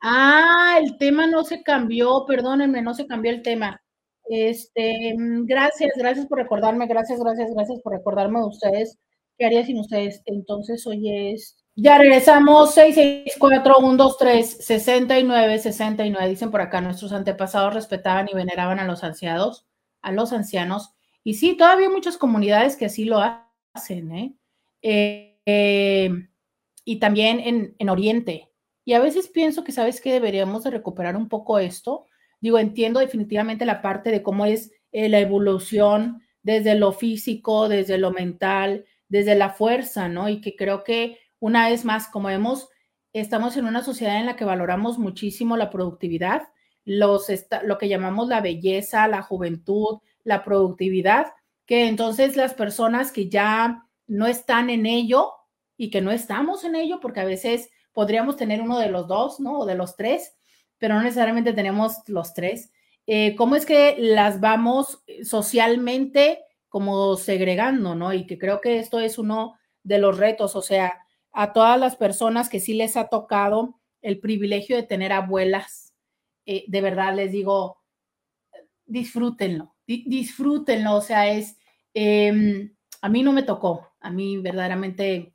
Ah, el tema no se cambió, perdónenme, no se cambió el tema. Este, mm, gracias, gracias por recordarme, gracias, gracias, gracias por recordarme de ustedes. ¿Qué haría sin ustedes? Entonces, hoy es. Ya regresamos, 664-123-6969. Dicen por acá, nuestros antepasados respetaban y veneraban a los ancianos, a los ancianos. Y sí, todavía hay muchas comunidades que así lo hacen, ¿eh? eh y también en, en Oriente. Y a veces pienso que, ¿sabes que Deberíamos de recuperar un poco esto. Digo, entiendo definitivamente la parte de cómo es eh, la evolución desde lo físico, desde lo mental, desde la fuerza, ¿no? Y que creo que una vez más, como vemos, estamos en una sociedad en la que valoramos muchísimo la productividad, los, lo que llamamos la belleza, la juventud, la productividad, que entonces las personas que ya no están en ello y que no estamos en ello, porque a veces podríamos tener uno de los dos, ¿no? O de los tres, pero no necesariamente tenemos los tres. Eh, ¿Cómo es que las vamos socialmente como segregando, ¿no? Y que creo que esto es uno de los retos, o sea, a todas las personas que sí les ha tocado el privilegio de tener abuelas, eh, de verdad les digo, disfrútenlo, disfrútenlo, o sea, es, em, a mí no me tocó, a mí verdaderamente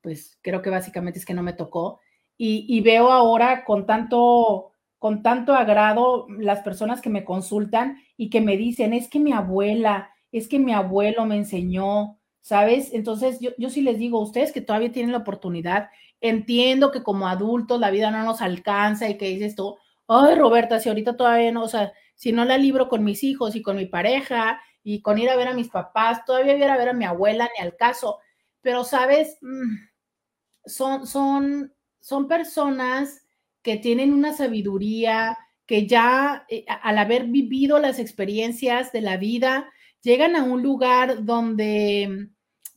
pues creo que básicamente es que no me tocó. Y, veo ahora con tanto, con tanto agrado las personas que me consultan y que me dicen, es que mi abuela, es que mi abuelo me enseñó, ¿sabes? Entonces yo, yo sí les digo, ustedes que todavía tienen la oportunidad, entiendo que como adultos la vida no nos alcanza y que dices tú, ay Roberta, si ahorita todavía no, o sea, si no la libro con mis hijos y con mi pareja y con ir a ver a mis papás, todavía ir a ver a mi abuela ni al caso, pero sabes, mm, son, son, son personas que tienen una sabiduría, que ya eh, al haber vivido las experiencias de la vida, llegan a un lugar donde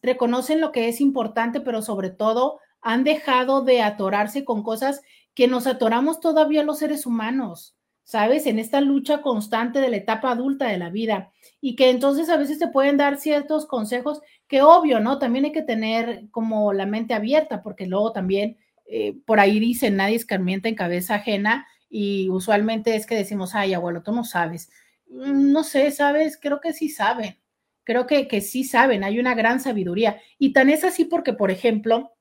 reconocen lo que es importante, pero sobre todo han dejado de atorarse con cosas que nos atoramos todavía los seres humanos, ¿sabes? En esta lucha constante de la etapa adulta de la vida y que entonces a veces te pueden dar ciertos consejos que obvio, ¿no? También hay que tener como la mente abierta, porque luego también eh, por ahí dicen, nadie escarmienta en cabeza ajena y usualmente es que decimos, ay, abuelo, tú no sabes. Mm, no sé, ¿sabes? Creo que sí saben. Creo que, que sí saben, hay una gran sabiduría. Y tan es así porque, por ejemplo,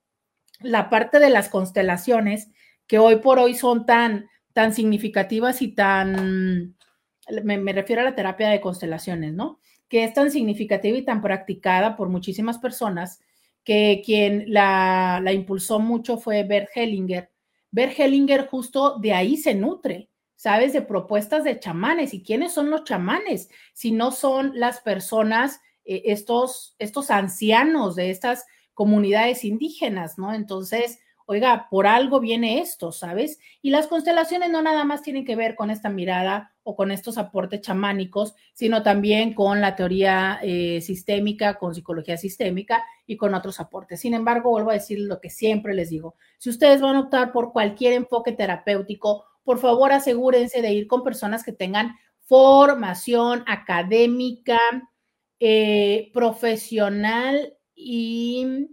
la parte de las constelaciones, que hoy por hoy son tan, tan significativas y tan, me, refiero a la terapia de constelaciones, ¿no? Que es tan significativa y tan practicada por muchísimas personas que quien la, la impulsó mucho fue Bert Hellinger. Bert Hellinger justo de ahí se nutre, ¿sabes? De propuestas de chamanes. ¿Y quiénes son los chamanes? Si no son las personas, eh, estos, estos ancianos de estas comunidades indígenas, ¿no? Entonces, oiga, por algo viene esto, ¿sabes? Y las constelaciones no nada más tienen que ver con esta mirada o con estos aportes chamánicos, sino también con la teoría eh, sistémica, con psicología sistémica y con otros aportes. Sin embargo, vuelvo a decir lo que siempre les digo, si ustedes van a optar por cualquier enfoque terapéutico, por favor asegúrense de ir con personas que tengan formación académica, eh, profesional y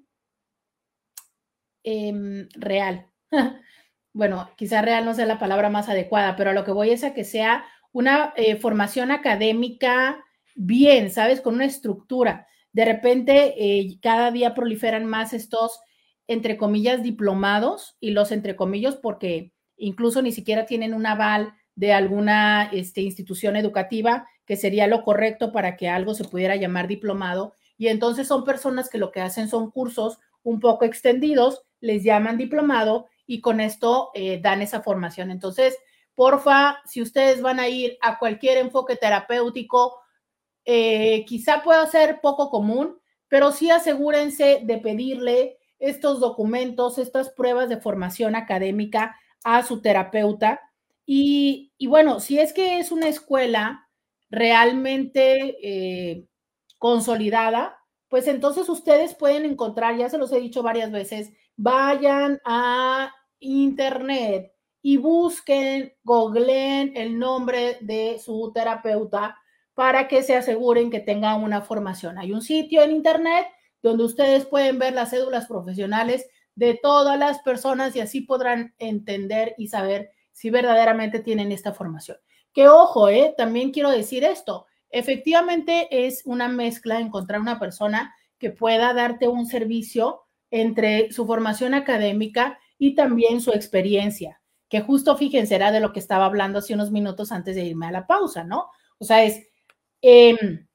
Em, real. bueno, quizá real no sea la palabra más adecuada, pero a lo que voy es a que sea una eh, formación académica bien, ¿sabes? Con una estructura. De repente, eh, cada día proliferan más estos, entre comillas, diplomados y los entre comillas porque incluso ni siquiera tienen un aval de alguna este, institución educativa, que sería lo correcto para que algo se pudiera llamar diplomado. Y entonces son personas que lo que hacen son cursos un poco extendidos les llaman diplomado y con esto eh, dan esa formación. Entonces, porfa, si ustedes van a ir a cualquier enfoque terapéutico, eh, quizá pueda ser poco común, pero sí asegúrense de pedirle estos documentos, estas pruebas de formación académica a su terapeuta. Y, bueno, si es que es una escuela realmente eh, consolidada, pues entonces ustedes pueden encontrar, ya se los he dicho varias veces, vayan a internet y busquen, googleen el nombre de su terapeuta para que se aseguren que tengan una formación. Hay un sitio en internet donde ustedes pueden ver las cédulas profesionales de todas las personas y así podrán entender y saber si verdaderamente tienen esta formación. Que ojo, eh, también quiero decir esto, efectivamente es una mezcla encontrar una persona que pueda darte un servicio entre su formación académica y también su experiencia, que justo fíjense, era de lo que estaba hablando hace unos minutos antes de irme a la pausa, ¿no? O sea, es em,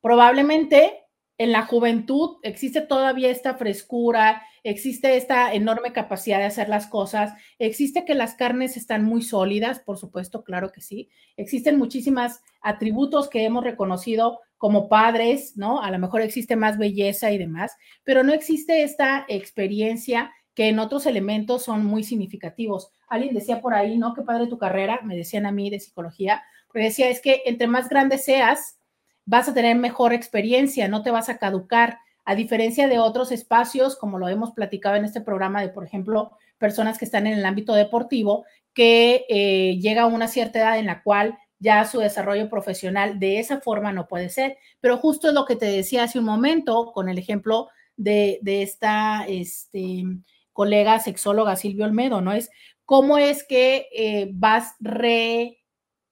probablemente en la juventud existe todavía esta frescura, existe esta enorme capacidad de hacer las cosas, existe que las carnes están muy sólidas, por supuesto, claro que sí, existen muchísimos atributos que hemos reconocido como padres, ¿no? A lo mejor existe más belleza y demás, pero no existe esta experiencia que en otros elementos son muy significativos. Alguien decía por ahí, ¿no? Qué padre tu carrera, me decían a mí de psicología, porque decía, es que entre más grande seas, vas a tener mejor experiencia, no te vas a caducar, a diferencia de otros espacios, como lo hemos platicado en este programa de, por ejemplo, personas que están en el ámbito deportivo, que eh, llega a una cierta edad en la cual ya su desarrollo profesional de esa forma no puede ser. Pero justo es lo que te decía hace un momento con el ejemplo de, esta este, colega sexóloga Silvio Olmedo, ¿no? Es cómo es que eh, vas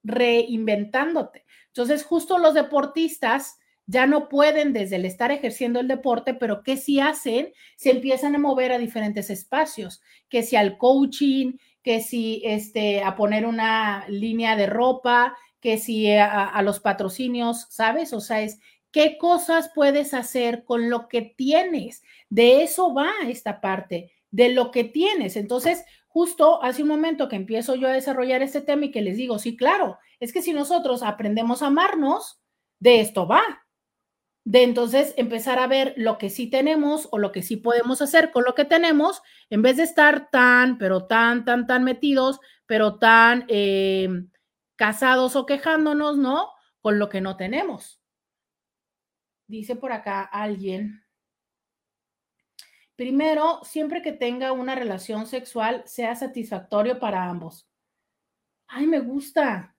reinventándote. Entonces, justo los deportistas ya no pueden desde el estar ejerciendo el deporte, pero ¿qué sí hacen? Se empiezan a mover a diferentes espacios, que si al coaching, que si este, a poner una línea de ropa, que si a, los patrocinios, ¿sabes? O sea, es qué cosas puedes hacer con lo que tienes. De eso va esta parte, de lo que tienes. Entonces, justo hace un momento que empiezo yo a desarrollar este tema y que les digo, sí, claro, es que si nosotros aprendemos a amarnos, de esto va de entonces empezar a ver lo que sí tenemos o lo que sí podemos hacer con lo que tenemos, en vez de estar tan, pero tan, tan, tan metidos, pero tan eh, casados o quejándonos, ¿no? Con lo que no tenemos. Dice por acá alguien. Primero, siempre que tenga una relación sexual, sea satisfactorio para ambos. Ay, me gusta.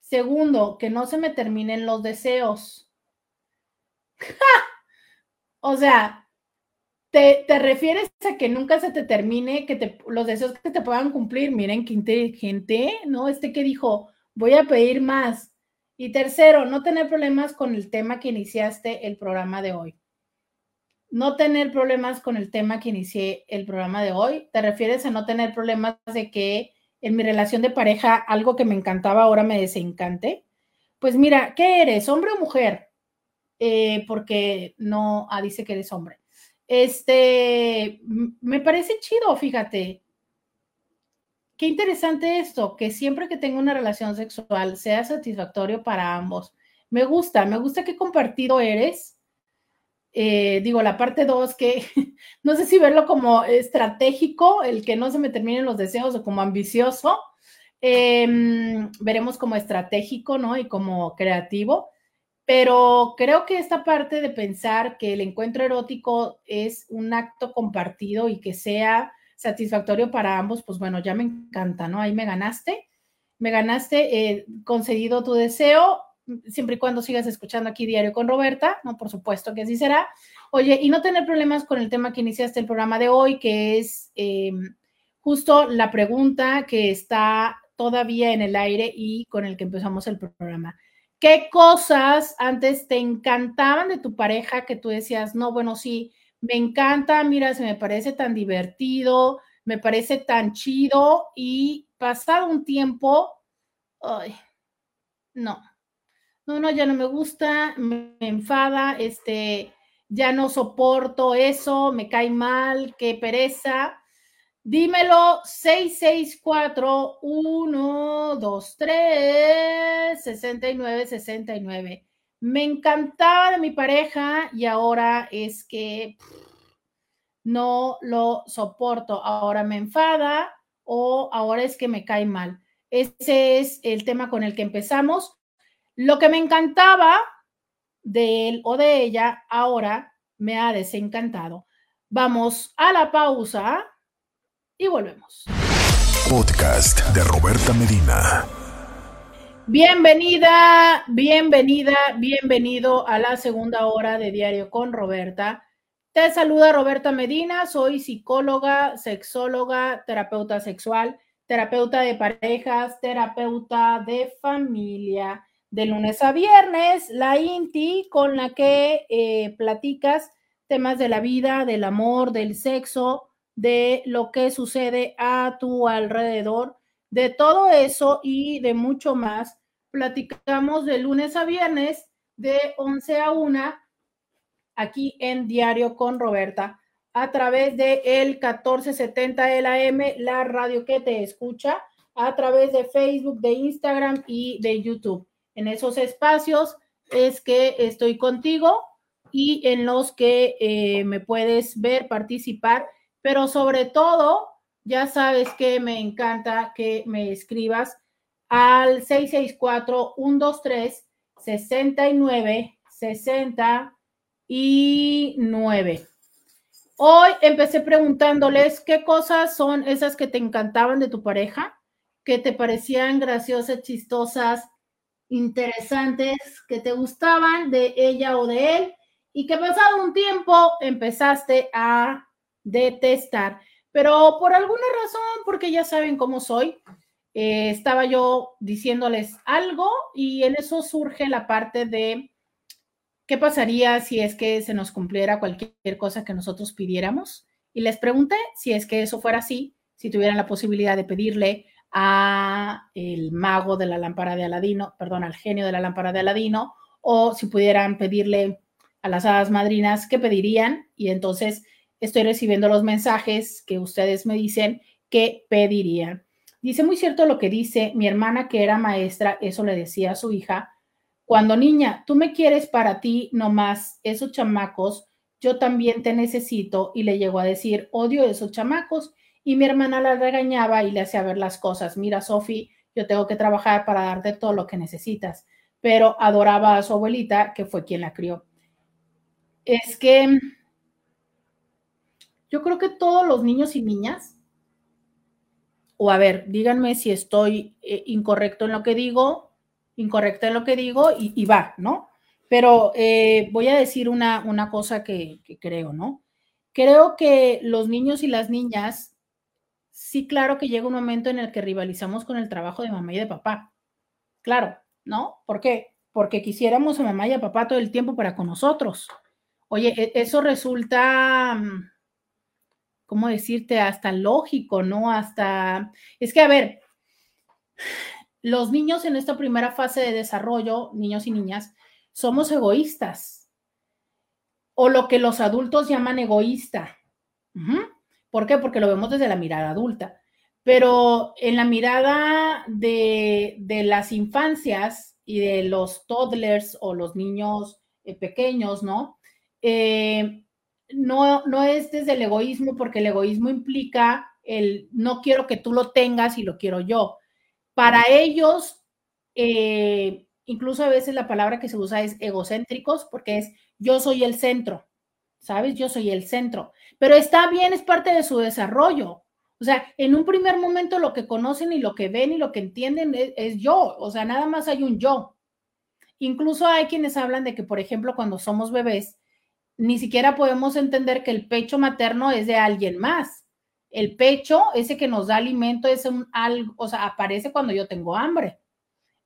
Segundo, que no se me terminen los deseos. o sea, te, refieres a que nunca se te termine, que te, los deseos que te puedan cumplir. Miren qué inteligente, ¿no? Este que dijo, voy a pedir más. Y tercero, no tener problemas con el tema que iniciaste el programa de hoy. No tener problemas con el tema que inicié el programa de hoy. ¿Te refieres a no tener problemas de que en mi relación de pareja algo que me encantaba ahora me desencante. Pues mira, ¿qué eres? ¿Hombre o mujer? Eh, porque no, ah, dice que eres hombre. Este, me parece chido, fíjate. Qué interesante esto, que siempre que tengo una relación sexual sea satisfactorio para ambos. Me gusta, me gusta qué compartido eres. Eh, digo, la parte dos, que no sé si verlo como estratégico, el que no se me terminen los deseos o como ambicioso. Em, veremos como estratégico, ¿no? Y como creativo. Pero creo que esta parte de pensar que el encuentro erótico es un acto compartido y que sea satisfactorio para ambos, pues bueno, ya me encanta, ¿no? Ahí me ganaste, me ganaste, eh, concedido tu deseo, siempre y cuando sigas escuchando aquí Diario con Roberta, ¿no? Por supuesto que así será. Oye, y no tener problemas con el tema que iniciaste el programa de hoy, que es em, justo la pregunta que está todavía en el aire y con el que empezamos el programa. ¿Qué cosas antes te encantaban de tu pareja que tú decías, no, bueno, sí, me encanta, mira, se me parece tan divertido, me parece tan chido y pasado un tiempo, ay, no, no, no, ya no me gusta, me, enfada, este, ya no soporto eso, me cae mal, qué pereza. Dímelo 664 123 69 69. Me encantaba de mi pareja y ahora es que no lo soporto. Ahora me enfada o ahora es que me cae mal. Ese es el tema con el que empezamos. Lo que me encantaba de él o de ella ahora me ha desencantado. Vamos a la pausa y volvemos. Podcast de Roberta Medina. Bienvenida, bienvenida, bienvenido a la segunda hora de Diario con Roberta. Te saluda Roberta Medina, soy psicóloga, sexóloga, terapeuta sexual, terapeuta de parejas, terapeuta de familia. De lunes a viernes, la INTI con la que eh, platicas temas de la vida, del amor, del sexo, de lo que sucede a tu alrededor, de todo eso y de mucho más. Platicamos de lunes a viernes de 11 a 1 aquí en Diario con Roberta a través de el 1470 de la M, la radio que te escucha, a través de Facebook, de Instagram y de YouTube. En esos espacios es que estoy contigo y en los que eh, me puedes ver, participar pero sobre todo, ya sabes que me encanta que me escribas al 664-123-69-69. Hoy empecé preguntándoles qué cosas son esas que te encantaban de tu pareja, que te parecían graciosas, chistosas, interesantes, que te gustaban de ella o de él, y que pasado un tiempo empezaste a detestar. Pero por alguna razón, porque ya saben cómo soy, eh, estaba yo diciéndoles algo y en eso surge la parte de qué pasaría si es que se nos cumpliera cualquier cosa que nosotros pidiéramos. Y les pregunté si es que eso fuera así, si tuvieran la posibilidad de pedirle a el mago de la lámpara de Aladino, perdón, al genio de la lámpara de Aladino, o si pudieran pedirle a las hadas madrinas, ¿qué pedirían? Y entonces estoy recibiendo los mensajes que ustedes me dicen que pedirían. Dice muy cierto lo que dice mi hermana que era maestra, eso le decía a su hija, cuando niña, tú me quieres para ti nomás, esos chamacos, yo también te necesito y le llegó a decir, odio esos chamacos y mi hermana la regañaba y le hacía ver las cosas, mira Sofi, yo tengo que trabajar para darte todo lo que necesitas, pero adoraba a su abuelita que fue quien la crió. Es que yo creo que todos los niños y niñas, o a ver, díganme si estoy eh, incorrecto en lo que digo, incorrecta en lo que digo y, va, ¿no? Pero eh, voy a decir una, una cosa que, que creo, ¿no? Creo que los niños y las niñas, sí, claro que llega un momento en el que rivalizamos con el trabajo de mamá y de papá. Claro, ¿no? ¿Por qué? Porque quisiéramos a mamá y a papá todo el tiempo para con nosotros. Oye, e, eso resulta mm, ¿cómo decirte? Hasta lógico, ¿no? Hasta, es que, a ver, los niños en esta primera fase de desarrollo, niños y niñas, somos egoístas o lo que los adultos llaman egoísta. ¿Por qué? Porque lo vemos desde la mirada adulta. Pero en la mirada de, las infancias y de los toddlers o los niños eh, pequeños, ¿no? Eh, ¿no? No es desde el egoísmo, porque el egoísmo implica el no quiero que tú lo tengas y lo quiero yo. Para ellos, eh, incluso a veces la palabra que se usa es egocéntricos, porque es yo soy el centro, ¿sabes? Yo soy el centro. Pero está bien, es parte de su desarrollo. O sea, en un primer momento lo que conocen y lo que ven y lo que entienden es, yo, o sea, nada más hay un yo. Incluso hay quienes hablan de que, por ejemplo, cuando somos bebés, ni siquiera podemos entender que el pecho materno es de alguien más. El pecho, ese que nos da alimento, es un algo, o sea, aparece cuando yo tengo hambre.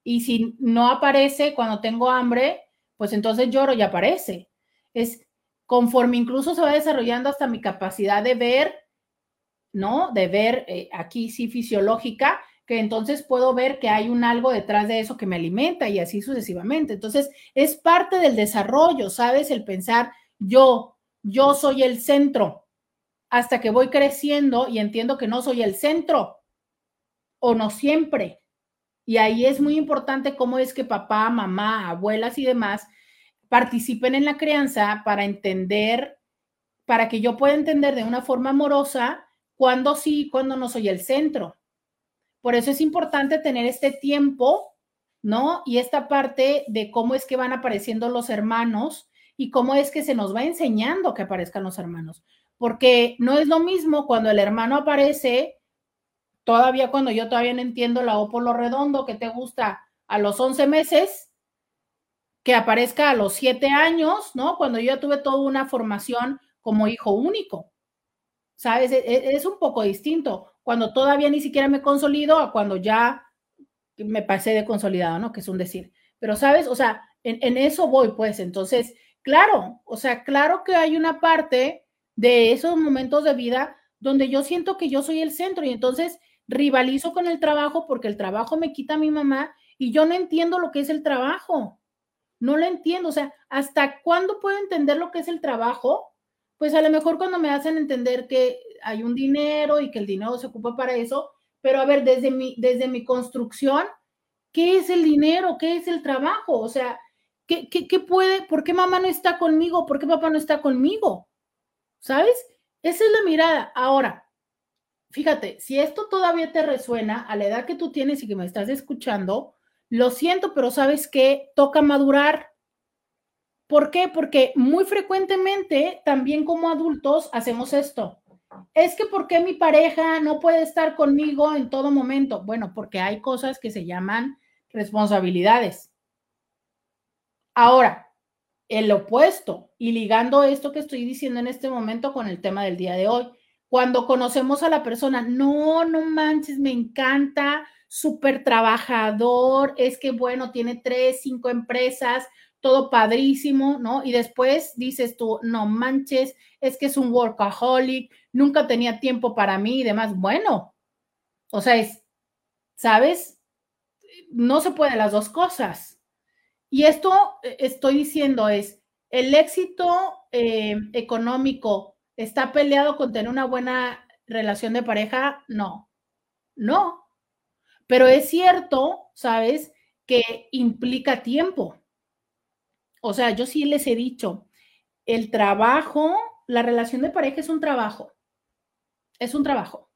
Y si no aparece cuando tengo hambre, pues entonces lloro y aparece. Es conforme incluso se va desarrollando hasta mi capacidad de ver ¿no? De ver eh, aquí sí fisiológica, que entonces puedo ver que hay un algo detrás de eso que me alimenta y así sucesivamente. Entonces, es parte del desarrollo, ¿sabes? El pensar, yo, yo soy el centro, hasta que voy creciendo y entiendo que no soy el centro, o no siempre. Y ahí es muy importante cómo es que papá, mamá, abuelas y demás participen en la crianza para entender, para que yo pueda entender de una forma amorosa cuando sí, cuando no soy el centro. Por eso es importante tener este tiempo, ¿no? Y esta parte de cómo es que van apareciendo los hermanos y cómo es que se nos va enseñando que aparezcan los hermanos. Porque no es lo mismo cuando el hermano aparece, todavía cuando yo todavía no entiendo la O por lo redondo que te gusta a los 11 meses, que aparezca a los 7 años, ¿no? Cuando yo tuve toda una formación como hijo único. ¿sabes? E, e, es, un poco distinto. Cuando todavía ni siquiera me consolido a cuando ya me pasé de consolidado, ¿no? Que es un decir. Pero, ¿sabes? O sea, en eso voy, pues. Entonces, claro, o sea, claro que hay una parte de esos momentos de vida donde yo siento que yo soy el centro y entonces rivalizo con el trabajo porque el trabajo me quita a mi mamá y yo no entiendo lo que es el trabajo. No lo entiendo. O sea, ¿hasta cuándo puedo entender lo que es el trabajo? pues a lo mejor cuando me hacen entender que hay un dinero y que el dinero se ocupa para eso, pero a ver, desde mi, desde mi construcción, ¿qué es el dinero? ¿Qué es el trabajo? O sea, ¿qué, puede? ¿Por qué mamá no está conmigo? ¿Por qué papá no está conmigo? ¿Sabes? Esa es la mirada. Ahora, fíjate, si esto todavía te resuena a la edad que tú tienes y que me estás escuchando, lo siento, pero sabes que toca madurar. ¿Por qué? Porque muy frecuentemente también como adultos hacemos esto. Es que ¿por qué mi pareja no puede estar conmigo en todo momento? Bueno, porque hay cosas que se llaman responsabilidades. Ahora, el opuesto y ligando esto que estoy diciendo en este momento con el tema del día de hoy, cuando conocemos a la persona, no, no manches, me encanta, súper trabajador, es que bueno, tiene tres, cinco empresas, todo padrísimo, ¿no? Y después dices tú, no manches, es que es un workaholic, nunca tenía tiempo para mí y demás. Bueno, o sea, es, ¿sabes? No se puede las dos cosas. Y esto eh, estoy diciendo es, el éxito eh, económico está peleado con tener una buena relación de pareja, no, no. Pero es cierto, ¿sabes? Que implica tiempo o sea, yo sí les he dicho, el trabajo, la relación de pareja es un trabajo. Es un trabajo.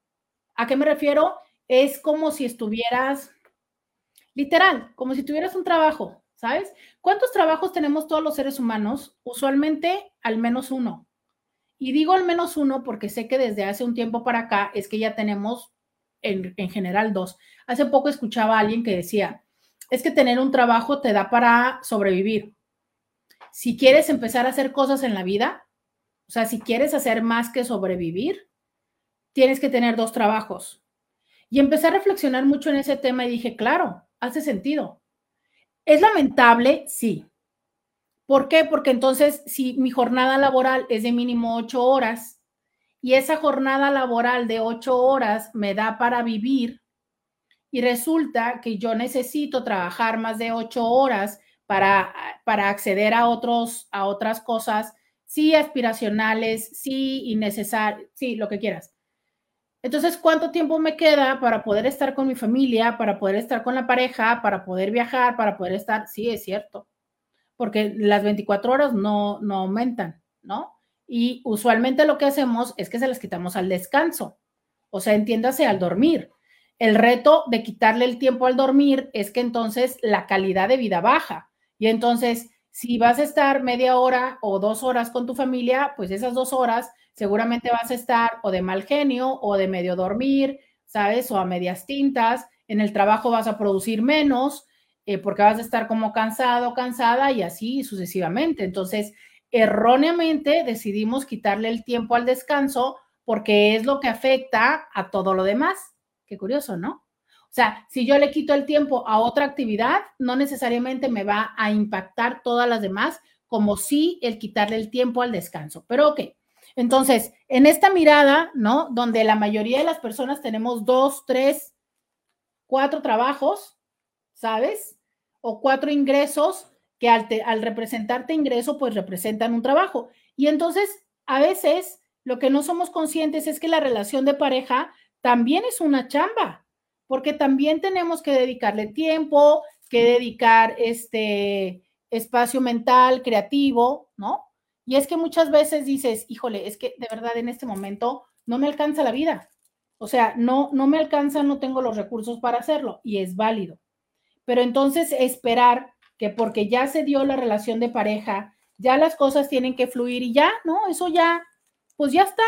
¿A qué me refiero? Es como si estuvieras, literal, como si tuvieras un trabajo, ¿sabes? ¿Cuántos trabajos tenemos todos los seres humanos? Usualmente al menos uno. Y digo al menos uno porque sé que desde hace un tiempo para acá es que ya tenemos en, en, general dos. Hace poco escuchaba a alguien que decía, es que tener un trabajo te da para sobrevivir si quieres empezar a hacer cosas en la vida, o sea, si quieres hacer más que sobrevivir, tienes que tener dos trabajos. Y empecé a reflexionar mucho en ese tema y dije, claro, hace sentido. ¿Es lamentable? Sí. ¿Por qué? Porque entonces, si mi jornada laboral es de mínimo ocho horas y esa jornada laboral de ocho horas me da para vivir y resulta que yo necesito trabajar más de ocho horas para, para acceder a, otros, a otras cosas, sí aspiracionales, sí innecesarias, sí, lo que quieras. Entonces, ¿cuánto tiempo me queda para poder estar con mi familia, para poder estar con la pareja, para poder viajar, para poder estar? Sí, es cierto, porque las 24 horas no, no aumentan, ¿no? Y usualmente lo que hacemos es que se las quitamos al descanso, o sea, entiéndase al dormir. El reto de quitarle el tiempo al dormir es que entonces la calidad de vida baja. Y entonces, si vas a estar media hora o dos horas con tu familia, pues esas dos horas seguramente vas a estar o de mal genio o de medio dormir, ¿sabes? O a medias tintas. En el trabajo vas a producir menos eh, porque vas a estar como cansado, cansada y así sucesivamente. Entonces, erróneamente decidimos quitarle el tiempo al descanso porque es lo que afecta a todo lo demás. Qué curioso, ¿no? O sea, si yo le quito el tiempo a otra actividad, no necesariamente me va a impactar todas las demás, como si el quitarle el tiempo al descanso. Pero ok, entonces, en esta mirada, ¿no? Donde la mayoría de las personas tenemos dos, tres, cuatro trabajos, ¿sabes? O cuatro ingresos que al, representarte ingreso, pues representan un trabajo. Y entonces, a veces, lo que no somos conscientes es que la relación de pareja también es una chamba, porque también tenemos que dedicarle tiempo, que dedicar este espacio mental, creativo, ¿no? Y es que muchas veces dices, híjole, es que de verdad en este momento no me alcanza la vida. O sea, no, no me alcanza, no tengo los recursos para hacerlo y es válido. Pero entonces esperar que porque ya se dio la relación de pareja, ya las cosas tienen que fluir y ya, ¿no? Eso ya, pues ya está,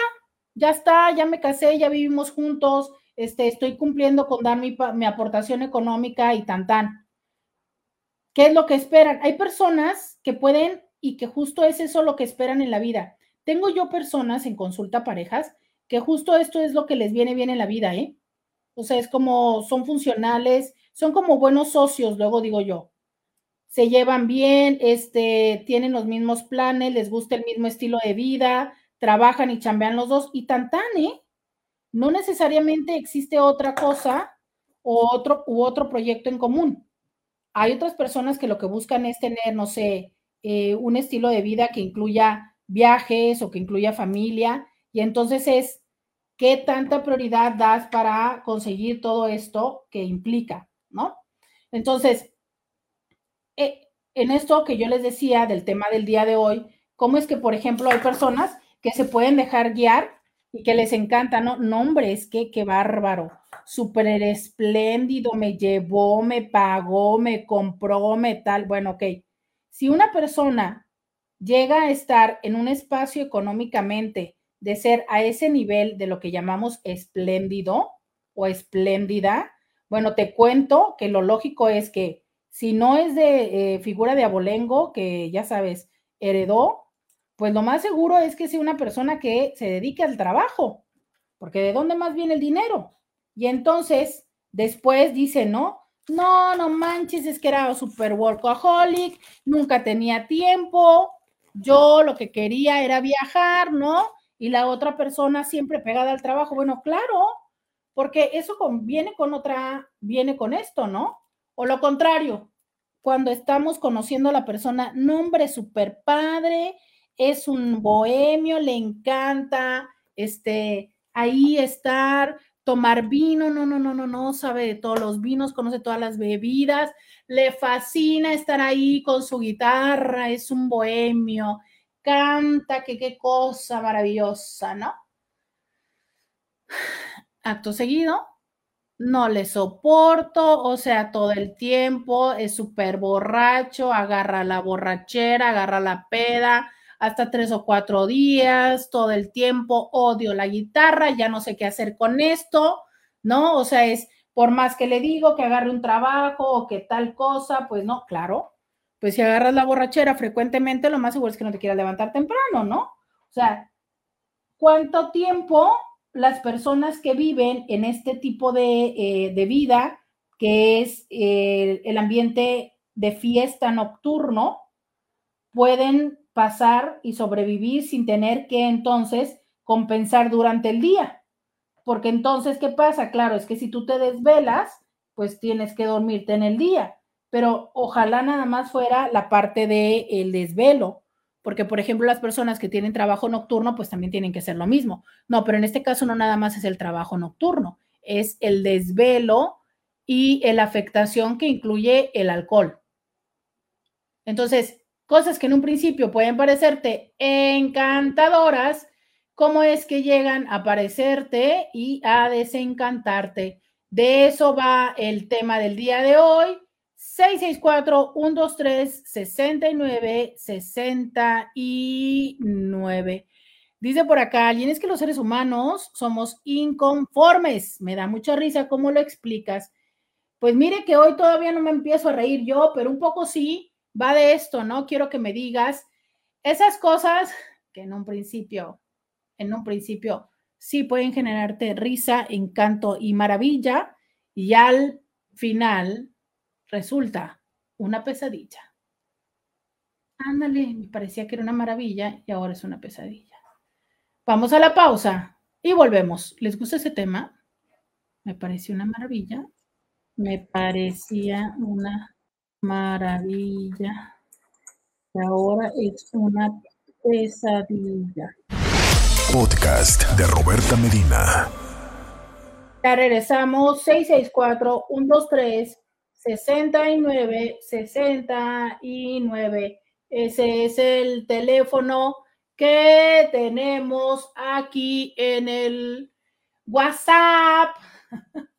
ya está, ya me casé, ya vivimos juntos, este, estoy cumpliendo con dar mi, mi aportación económica y tan tan. ¿Qué es lo que esperan? Hay personas que pueden y que justo es eso lo que esperan en la vida. Tengo yo personas en consulta parejas que justo esto es lo que les viene bien en la vida, ¿eh? O sea, es como son funcionales, son como buenos socios, luego digo yo. Se llevan bien, este, tienen los mismos planes, les gusta el mismo estilo de vida, trabajan y chambean los dos y tan tan, ¿eh? No necesariamente existe otra cosa o otro u otro proyecto en común. Hay otras personas que lo que buscan es tener, no sé, eh, un estilo de vida que incluya viajes o que incluya familia. Y entonces es, ¿qué tanta prioridad das para conseguir todo esto que implica? ¿No? Entonces, eh, en esto que yo les decía del tema del día de hoy, ¿cómo es que, por ejemplo, hay personas que se pueden dejar guiar y que les encanta, ¿no? Nombres, qué, qué bárbaro, súper espléndido, me llevó, me pagó, me compró, me tal, bueno, ok. Si una persona llega a estar en un espacio económicamente de ser a ese nivel de lo que llamamos espléndido o espléndida, bueno, te cuento que lo lógico es que si no es de eh, figura de abolengo, que ya sabes, heredó, pues lo más seguro es que sea una persona que se dedique al trabajo, porque ¿de dónde más viene el dinero? Y entonces, después dice, no, no, no manches, es que era super workaholic, nunca tenía tiempo, yo lo que quería era viajar, ¿no? Y la otra persona siempre pegada al trabajo. Bueno, claro, porque eso viene con otra, viene con esto, ¿no? O lo contrario, cuando estamos conociendo a la persona, nombre super padre, es un bohemio, le encanta este, ahí estar, tomar vino, no, no, no, no, no, sabe de todos los vinos, conoce todas las bebidas, le fascina estar ahí con su guitarra, es un bohemio, canta, que qué cosa maravillosa, ¿no? Acto seguido, no le soporto, o sea, todo el tiempo es súper borracho, agarra la borrachera, agarra la peda, hasta tres o cuatro días, todo el tiempo odio la guitarra, ya no sé qué hacer con esto, ¿no? O sea, es por más que le digo que agarre un trabajo o que tal cosa, pues no, claro, pues si agarras la borrachera frecuentemente, lo más seguro es que no te quieras levantar temprano, ¿no? O sea, ¿cuánto tiempo las personas que viven en este tipo de, eh, vida, que es eh, el ambiente de fiesta nocturno, pueden pasar y sobrevivir sin tener que entonces compensar durante el día. Porque entonces, ¿qué pasa? Claro, es que si tú te desvelas, pues tienes que dormirte en el día. Pero ojalá nada más fuera la parte del el desvelo, porque por ejemplo las personas que tienen trabajo nocturno, pues también tienen que hacer lo mismo. No, pero en este caso no nada más es el trabajo nocturno, es el desvelo y la afectación que incluye el alcohol. Entonces, cosas que en un principio pueden parecerte encantadoras, ¿cómo es que llegan a parecerte y a desencantarte? De eso va el tema del día de hoy. 664-123-69-69. Dice por acá alguien, es que los seres humanos somos inconformes. Me da mucha risa cómo lo explicas. Pues mire que hoy todavía no me empiezo a reír yo, pero un poco sí va de esto, ¿no? Quiero que me digas esas cosas que en un principio, en un principio sí pueden generarte risa, encanto y maravilla, y al final resulta una pesadilla. Ándale, me parecía que era una maravilla y ahora es una pesadilla. Vamos a la pausa y volvemos. ¿Les gusta ese tema? Me pareció una maravilla. Me parecía una maravilla. Y ahora es una pesadilla. Podcast de Roberta Medina. Ya regresamos. 664-123-69, 69. Ese es el teléfono que tenemos aquí en el WhatsApp.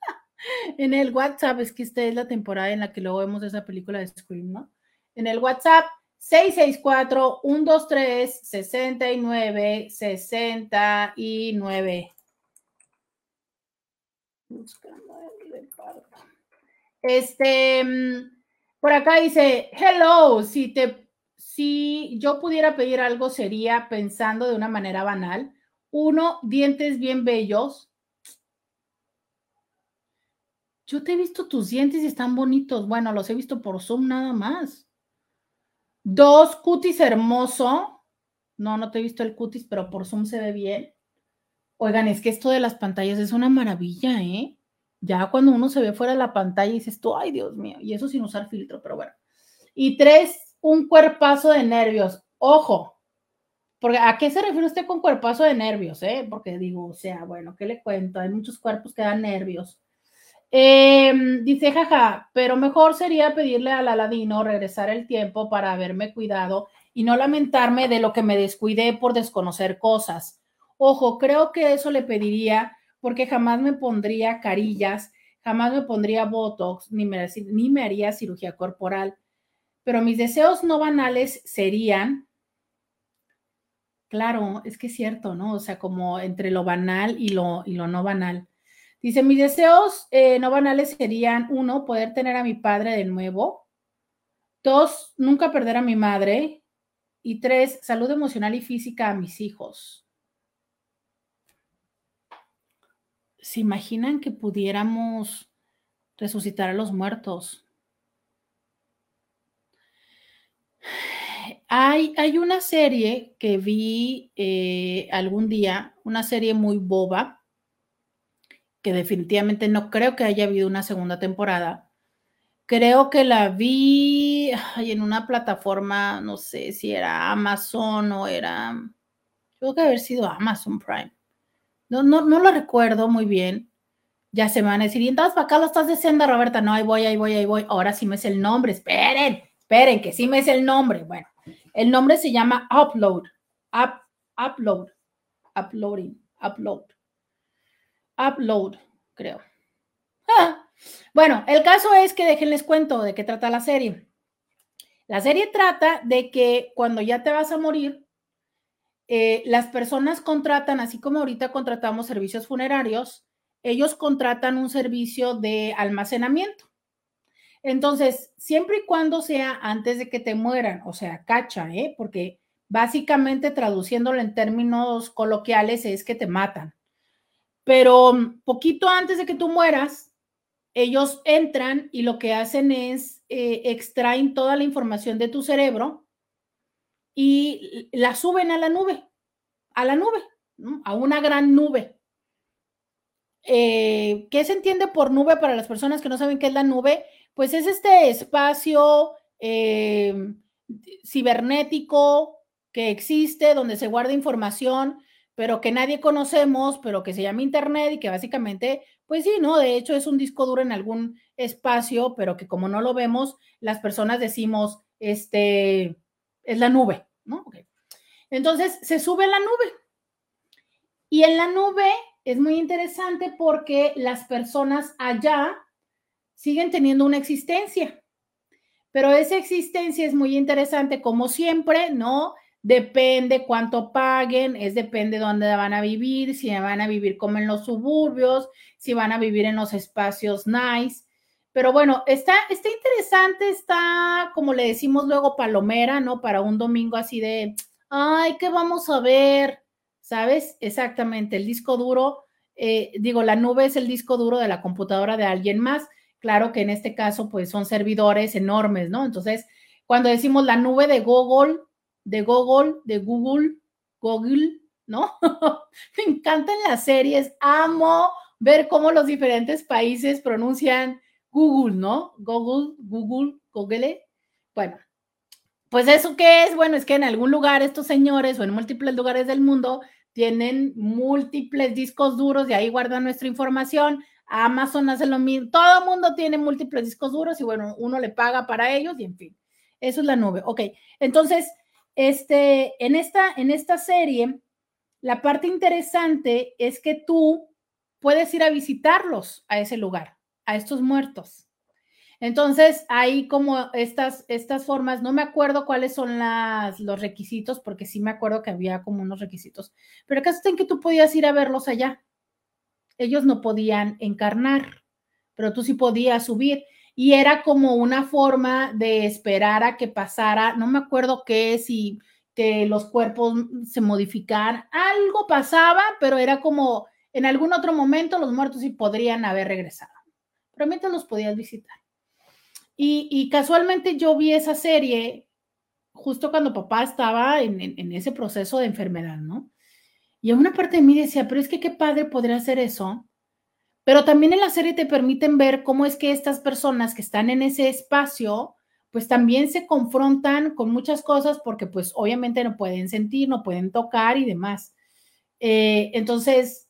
en el WhatsApp, es que esta es la temporada en la que luego vemos esa película de Scream, ¿no? En el WhatsApp 664-123-69-69. Buscando el reparto. Este, mm, por acá dice, hello, si te, si yo pudiera pedir algo sería pensando de una manera banal, uno, dientes bien bellos, yo te he visto tus dientes y están bonitos. Bueno, los he visto por Zoom nada más. Dos, cutis hermoso. No, no te he visto el cutis, pero por Zoom se ve bien. Oigan, es que esto de las pantallas es una maravilla, ¿eh? Ya cuando uno se ve fuera de la pantalla dices tú, ay Dios mío, y eso sin usar filtro, pero bueno. Y tres, un cuerpazo de nervios. Ojo, porque ¿a qué se refiere usted con cuerpazo de nervios, eh? Porque digo, o sea, bueno, ¿qué le cuento? Hay muchos cuerpos que dan nervios. Em, dice, jaja, pero mejor sería pedirle al Aladino regresar el tiempo para haberme cuidado y no lamentarme de lo que me descuidé por desconocer cosas. Ojo, creo que eso le pediría porque jamás me pondría carillas, jamás me pondría botox, ni me, ni me haría cirugía corporal. Pero mis deseos no banales serían, claro, es que es cierto, ¿no? O sea, como entre lo banal y lo, y lo no banal Dice, mis deseos eh, no banales serían, uno, poder tener a mi padre de nuevo. Dos, nunca perder a mi madre. Y tres, salud emocional y física a mis hijos. ¿Se imaginan que pudiéramos resucitar a los muertos? Hay, hay una serie que vi eh, algún día, una serie muy boba, que definitivamente no creo que haya habido una segunda temporada. Creo que la vi en una plataforma, no sé si era Amazon o era, creo que haber sido Amazon Prime. No, no, no lo recuerdo muy bien. Ya se me van a decir, y entonces para acá lo estás diciendo, Roberta. No, ahí voy, ahí voy, ahí voy. Ahora sí me es el nombre. Esperen, esperen, que sí me es el nombre. Bueno, el nombre se llama Upload. Up, upload. Uploading. Upload upload, creo. Ah, bueno, el caso es que déjenles cuento de qué trata la serie. La serie trata de que cuando ya te vas a morir, eh, las personas contratan, así como ahorita contratamos servicios funerarios, ellos contratan un servicio de almacenamiento. Entonces, siempre y cuando sea antes de que te mueran, o sea, cacha, ¿eh? porque básicamente traduciéndolo en términos coloquiales es que te matan. Pero poquito antes de que tú mueras, ellos entran y lo que hacen es eh, extraen toda la información de tu cerebro y la suben a la nube, a la nube, a una gran nube. eh, ¿qué se entiende por nube para las personas que no saben qué es la nube? Pues es este espacio eh, cibernético que existe donde se guarda información, pero que nadie conocemos, pero que se llama Internet y que básicamente, pues sí, ¿no? De hecho es un disco duro en algún espacio, pero que como no lo vemos, las personas decimos, este, es la nube, ¿no? Entonces se sube a la nube. Y en la nube es muy interesante porque las personas allá siguen teniendo una existencia. Pero esa existencia es muy interesante, como siempre, ¿no? Depende cuánto paguen, es depende dónde van a vivir, si van a vivir como en los suburbios, si van a vivir en los espacios nice. Pero bueno, está, está interesante, está, como le decimos luego, palomera, ¿no? Para un domingo así de, ay, ¿qué vamos a ver? ¿Sabes? Exactamente, el disco duro, eh, digo, la nube es el disco duro de la computadora de alguien más. Claro que en este caso, pues son servidores enormes, ¿no? Entonces, cuando decimos la nube de Google, de Google, de Google, Google, ¿no? Me encantan las series, amo ver cómo los diferentes países pronuncian Google, ¿no? Google, Google, Google. Bueno, pues eso qué es, bueno, es que en algún lugar estos señores o en múltiples lugares del mundo tienen múltiples discos duros y ahí guardan nuestra información. Amazon hace lo mismo, todo el mundo tiene múltiples discos duros y bueno, uno le paga para ellos y en fin, eso es la nube. Ok, entonces, este, en esta, en esta serie, la parte interesante es que tú puedes ir a visitarlos a ese lugar a estos muertos. Entonces, hay como estas, estas formas, no me acuerdo cuáles son las, los requisitos, porque sí me acuerdo que había como unos requisitos, pero el caso está en que tú podías ir a verlos allá. Ellos no podían encarnar, pero tú sí podías subir. Y era como una forma de esperar a que pasara, no me acuerdo qué, si que los cuerpos se modificaran, algo pasaba, pero era como en algún otro momento los muertos sí podrían haber regresado pero mientras los podías visitar. Y, casualmente yo vi esa serie justo cuando papá estaba en, en, ese proceso de enfermedad, ¿no? Y a una parte de mí decía, pero es que qué padre podría hacer eso. Pero también en la serie te permiten ver cómo es que estas personas que están en ese espacio, pues también se confrontan con muchas cosas porque pues obviamente no pueden sentir, no pueden tocar y demás. Eh, entonces,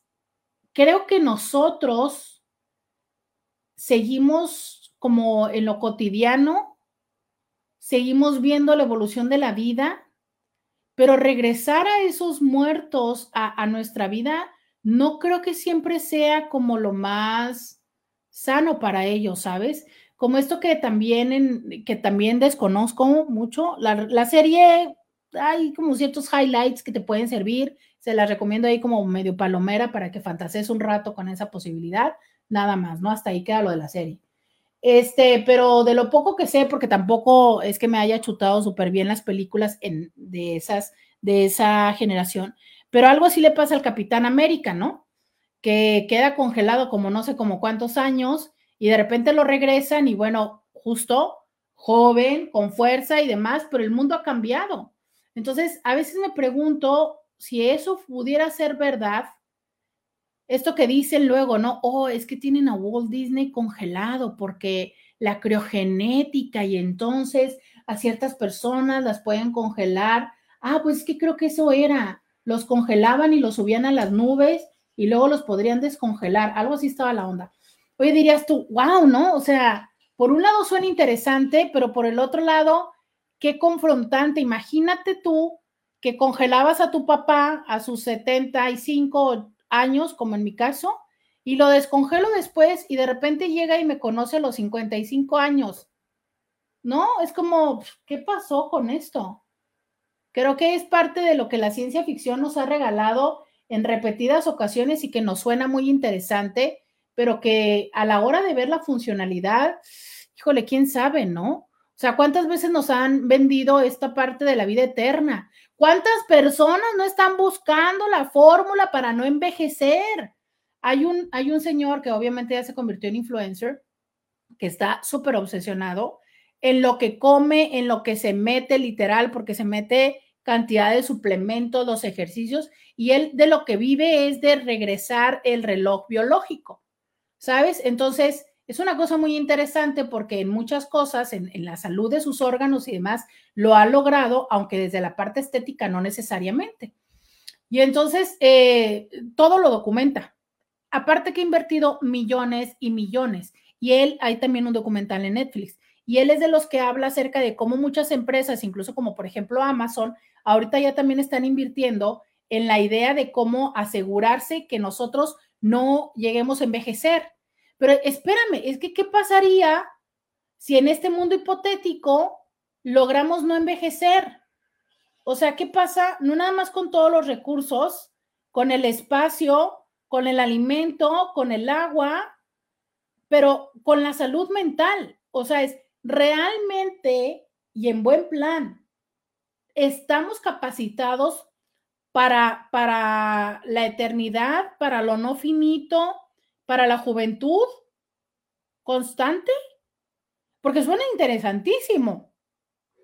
creo que nosotros seguimos como en lo cotidiano, seguimos viendo la evolución de la vida, pero regresar a esos muertos a, nuestra vida, no creo que siempre sea como lo más sano para ellos, ¿sabes? Como esto que también, que también desconozco mucho, la, la serie, hay como ciertos highlights que te pueden servir, se las recomiendo ahí como medio palomera para que fantasees un rato con esa posibilidad nada más, ¿no? Hasta ahí queda lo de la serie. Este, pero de lo poco que sé, porque tampoco es que me haya chutado súper bien las películas en, de, esas, de esa generación, pero algo así le pasa al Capitán América, ¿no? Que queda congelado como no sé como cuántos años y de repente lo regresan y bueno, justo joven, con fuerza y demás, pero el mundo ha cambiado. Entonces, a veces me pregunto si eso pudiera ser verdad, esto que dicen luego, ¿no? Oh, es que tienen a Walt Disney congelado porque la criogenética y entonces a ciertas personas las pueden congelar. Ah, pues es que creo que eso era. Los congelaban y los subían a las nubes y luego los podrían descongelar. Algo así estaba la onda. Oye, dirías tú, wow, ¿no? O sea, por un lado suena interesante, pero por el otro lado, qué confrontante. Imagínate tú que congelabas a tu papá a sus 75, años, como en mi caso, y lo descongelo después y de repente llega y me conoce a los 55 años. ¿No? Es como, ¿qué pasó con esto? Creo que es parte de lo que la ciencia ficción nos ha regalado en repetidas ocasiones y que nos suena muy interesante, pero que a la hora de ver la funcionalidad, híjole, quién sabe, ¿no? O sea, ¿cuántas veces nos han vendido esta parte de la vida eterna? ¿Cuántas personas no están buscando la fórmula para no envejecer? Hay un, hay un señor que obviamente ya se convirtió en influencer, que está súper obsesionado en lo que come, en lo que se mete literal, porque se mete cantidad de suplementos, los ejercicios, y él de lo que vive es de regresar el reloj biológico, ¿sabes? Entonces, es una cosa muy interesante porque en muchas cosas, en, la salud de sus órganos y demás, lo ha logrado, aunque desde la parte estética no necesariamente. Y entonces, eh, todo lo documenta. Aparte que ha invertido millones y millones. Y él, hay también un documental en Netflix. Y él es de los que habla acerca de cómo muchas empresas, incluso como por ejemplo Amazon, ahorita ya también están invirtiendo en la idea de cómo asegurarse que nosotros no lleguemos a envejecer. Pero espérame, es que ¿qué pasaría si en este mundo hipotético logramos no envejecer? O sea, ¿qué pasa? No nada más con todos los recursos, con el espacio, con el alimento, con el agua, pero con la salud mental. O sea, es realmente y en buen plan, estamos capacitados para, para la eternidad, para lo no finito, para la juventud constante, porque suena interesantísimo.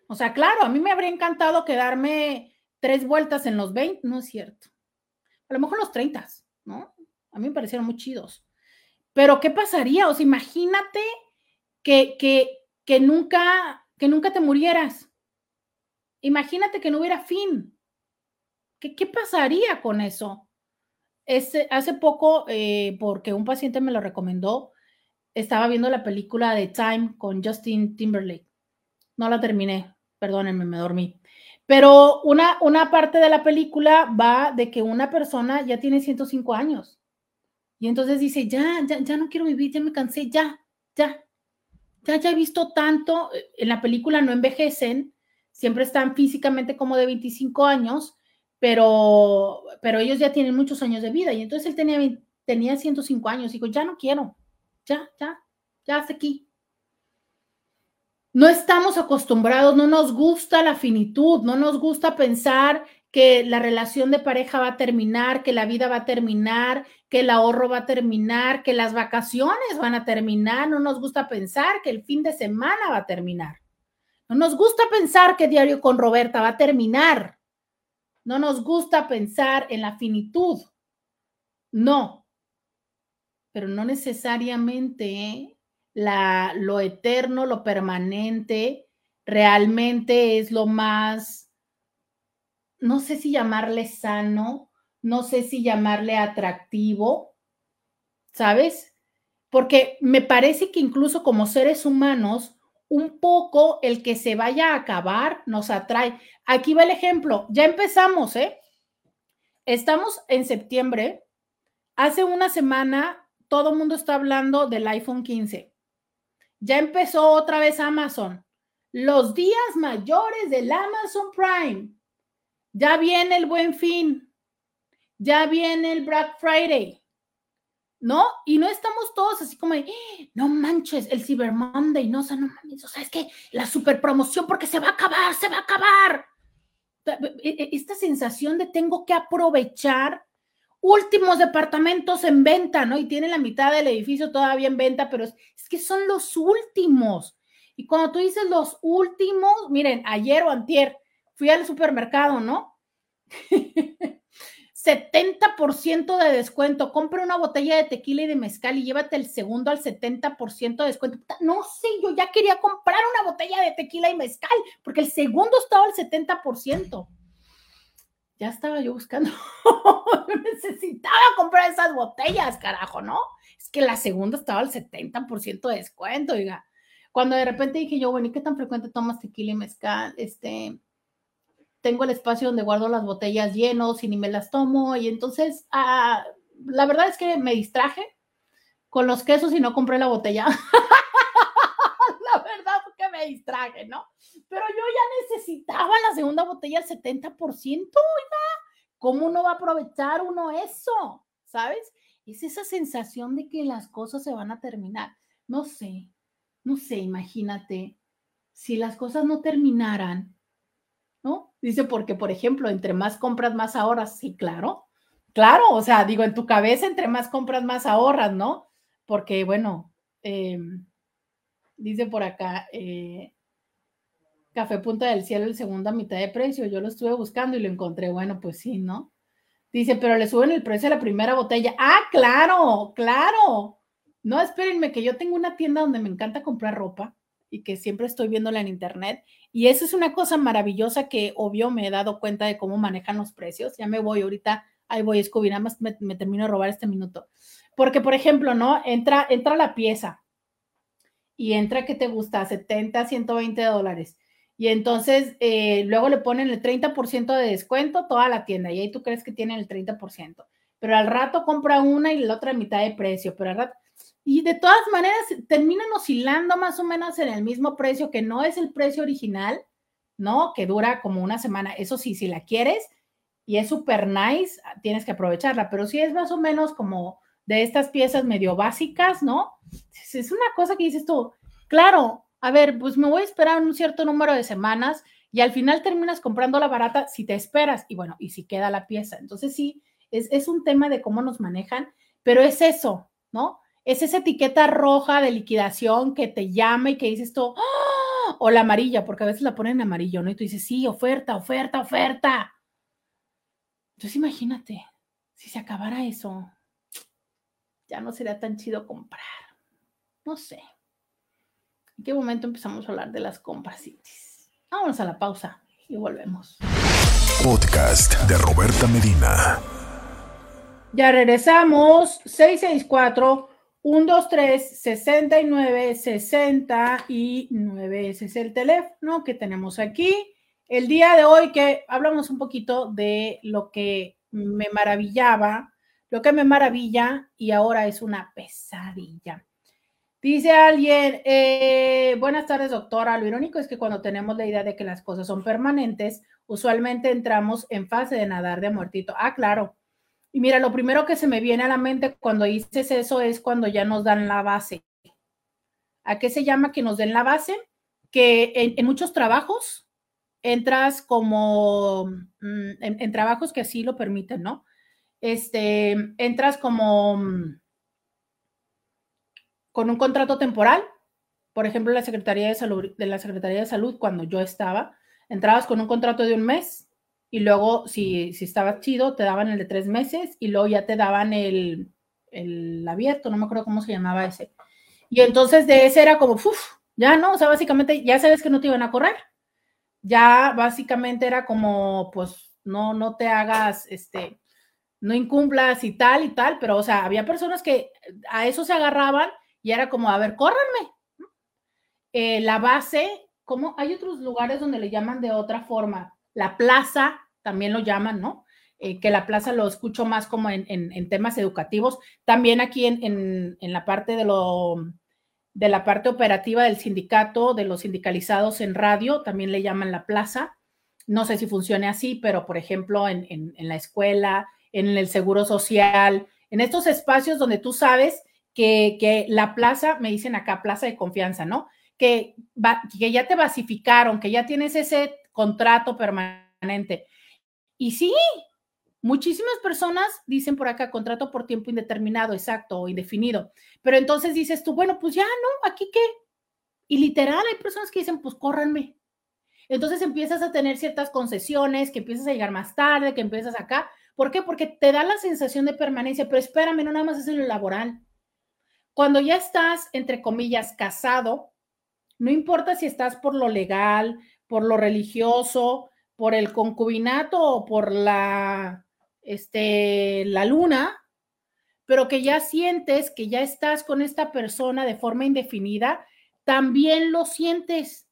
O sea, claro, a mí me habría encantado quedarme tres vueltas en los 20, no es cierto. A lo mejor los 30, ¿no? A mí me parecieron muy chidos. Pero ¿qué pasaría? O sea, imagínate que, que, que nunca, que nunca te murieras. Imagínate que no hubiera fin. ¿Qué, qué pasaría con eso? Este, hace poco, eh, porque un paciente me lo recomendó, estaba viendo la película de Time con Justin Timberlake. No la terminé, perdónenme, me dormí. Pero una, una parte de la película va de que una persona ya tiene 105 años. Y entonces dice, ya, ya, ya no quiero vivir, ya me cansé, ya, ya ya, ya he visto tanto, en la película no envejecen, siempre están físicamente como de 25 años, pero, pero ellos ya tienen muchos años de vida. Y entonces él tenía, tenía 105 años. Digo, ya no quiero, ya, ya, ya hasta aquí. No estamos acostumbrados, no nos gusta la finitud, no nos gusta pensar que la relación de pareja va a terminar, que la vida va a terminar, que el ahorro va a terminar, que las vacaciones van a terminar. No nos gusta pensar que el fin de semana va a terminar. No nos gusta pensar que Diario con Roberta va a terminar. No nos gusta pensar en la finitud. No. Pero no necesariamente la, lo eterno, lo permanente, realmente es lo más no sé si llamarle sano, no sé si llamarle atractivo, ¿sabes? Porque me parece que incluso como seres humanos, un poco el que se vaya a acabar nos atrae. Aquí va el ejemplo, ya empezamos, ¿eh? Estamos en septiembre. Hace una semana todo el mundo está hablando del iPhone 15. Ya empezó otra vez Amazon. Los días mayores del Amazon Prime ya viene el buen fin, ya viene el Black Friday, ¿no? Y no estamos todos así como, no manches, el Cyber Monday, no, o sea, no mames, o sea, es que la super promoción porque se va a acabar, se va a acabar. E, e, esta sensación de tengo que aprovechar últimos departamentos en venta, ¿no? Y tiene la mitad del edificio todavía en venta, pero es, es que son los últimos. Y cuando tú dices los últimos, miren, ayer o antier, fui al supermercado, ¿no? 70% de descuento. Compra una botella de tequila y de mezcal y llévate el segundo al 70% de descuento. No sé, yo ya quería comprar una botella de tequila y mezcal porque el segundo estaba al 70%. Ya estaba yo buscando. necesitaba comprar esas botellas, carajo, ¿no? Es que la segunda estaba al 70% de descuento, oiga. Cuando de repente dije yo, bueno, ¿y qué tan frecuente tomas tequila y mezcal? Este, tengo el espacio donde guardo las botellas llenos y ni me las tomo. Y entonces, ah, la verdad es que me distraje con los quesos y no compré la botella. la verdad es que me distraje, ¿no? Pero yo ya necesitaba la segunda botella al 70%, oiga. ¿Cómo no va a aprovechar uno eso? ¿Sabes? Es esa sensación de que las cosas se van a terminar. No sé, no sé, imagínate, si las cosas no terminaran. Dice, porque, por ejemplo, entre más compras, más ahorras. Sí, claro. Claro, o sea, digo, en tu cabeza, entre más compras, más ahorras, ¿no? Porque, bueno, em, dice por acá, eh, Café Punta del Cielo, el segundo a mitad de precio. Yo lo estuve buscando y lo encontré. Bueno, pues sí, ¿no? Dice, pero le suben el precio a la primera botella. Ah, claro, claro. No, espérenme, que yo tengo una tienda donde me encanta comprar ropa y que siempre estoy viéndola en internet. Y eso es una cosa maravillosa que obvio me he dado cuenta de cómo manejan los precios. Ya me voy ahorita, ahí voy, Scooby, nada más me, termino de robar este minuto. Porque, por ejemplo, ¿no? Entra, entra la pieza y entra que te gusta, 70, 120 dólares. Y entonces eh, luego le ponen el 30% de descuento toda la tienda y ahí tú crees que tienen el 30%. Pero al rato compra una y la otra mitad de precio, pero al. Y de todas maneras terminan oscilando más o menos en el mismo precio, que no es el precio original, ¿no? Que dura como una semana. Eso sí, si la quieres y es súper nice, tienes que aprovecharla. Pero si es más o menos como de estas piezas medio básicas, ¿no? Es una cosa que dices tú, claro, a ver, pues me voy a esperar un cierto número de semanas y al final terminas comprando la barata si te esperas y bueno, y si queda la pieza. Entonces sí, es, es un tema de cómo nos manejan, pero es eso, ¿no? Es esa etiqueta roja de liquidación que te llama y que dices tú, ¡Ah! o la amarilla, porque a veces la ponen en amarillo, ¿no? Y tú dices, sí, oferta, oferta, oferta. Entonces imagínate, si se acabara eso, ya no sería tan chido comprar. No sé. ¿En qué momento empezamos a hablar de las compras? Vámonos a la pausa y volvemos. Podcast de Roberta Medina. Ya regresamos. 664 123 69 69. Ese es el teléfono que tenemos aquí. El día de hoy que hablamos un poquito de lo que me maravillaba lo que me maravilla y ahora es una pesadilla. Dice alguien, eh, buenas tardes doctora, lo irónico es que cuando tenemos la idea de que las cosas son permanentes, usualmente entramos en fase de nadar de muertito. Ah, claro. Mira, lo primero que se me viene a la mente cuando dices eso es cuando ya nos dan la base. ¿A qué se llama que nos den la base? Que en, muchos trabajos entras como, mm, en trabajos que así lo permiten, ¿no? este, entras como mm, con un contrato temporal, por ejemplo, la Secretaría de Salud, de la Secretaría de Salud, cuando yo estaba, entrabas con un contrato de un mes y luego, si, si estaba chido, te daban el de tres meses y luego ya te daban el, el abierto, no me acuerdo cómo se llamaba ese. Y entonces de ese era como, uff, ya no, o sea, básicamente ya sabes que no te iban a correr. Ya básicamente era como, pues, no, no te hagas, este, no incumplas y tal y tal, pero o sea, había personas que a eso se agarraban y era como, a ver, córranme. Eh, la base, como hay otros lugares donde le llaman de otra forma, la plaza también lo llaman, ¿no? Eh, que la plaza lo escucho más como en, temas educativos, también aquí en, en, la parte de lo de la parte operativa del sindicato, de los sindicalizados en radio, también le llaman la plaza. No sé si funcione así, pero por ejemplo en, la escuela, en el seguro social, en estos espacios donde tú sabes que, la plaza, me dicen acá, plaza de confianza, ¿no? Que, que ya te basificaron, que ya tienes ese contrato permanente. Y sí, muchísimas personas dicen por acá contrato por tiempo indeterminado, exacto, o indefinido. Pero entonces dices tú, bueno, pues ya no, aquí qué. Y literal, hay personas que dicen, pues córranme. Entonces empiezas a tener ciertas concesiones, que empiezas a llegar más tarde, que empiezas acá, ¿Por qué? Porque te da la sensación de permanencia, pero espérame, no nada más es en lo laboral. Cuando ya estás, entre comillas, casado, no importa si estás por lo legal, por lo religioso, por el concubinato o por la, este, la luna, pero que ya sientes que ya estás con esta persona de forma indefinida, también lo sientes.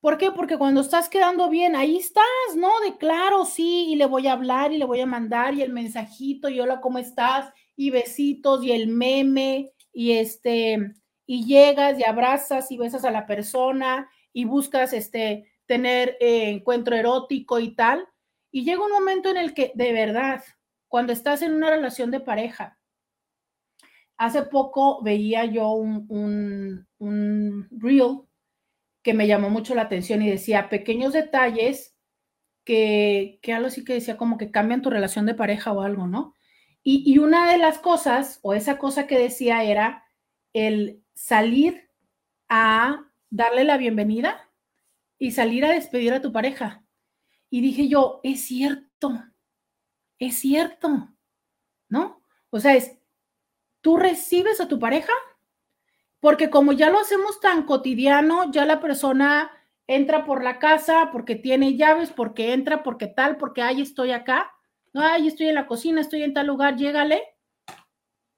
¿Por qué? Porque cuando estás quedando bien, ahí estás, ¿no? De claro, sí, y le voy a hablar y le voy a mandar y el mensajito y hola, ¿cómo estás? Y besitos y el meme y este, y llegas y abrazas y besas a la persona y buscas este, tener eh, encuentro erótico y tal. Y llega un momento en el que, de verdad, cuando estás en una relación de pareja, hace poco veía yo un, un, un reel que me llamó mucho la atención y decía pequeños detalles que, que algo así que decía como que cambian tu relación de pareja o algo, ¿no? Y, y una de las cosas, o esa cosa que decía era el salir a darle la bienvenida y salir a despedir a tu pareja. Y dije yo, es cierto, es cierto, ¿no? O sea, es, tú recibes a tu pareja, porque como ya lo hacemos tan cotidiano, ya la persona entra por la casa porque tiene llaves, porque entra, porque tal, porque ay, estoy acá, ay, estoy en la cocina, estoy en tal lugar, llégale.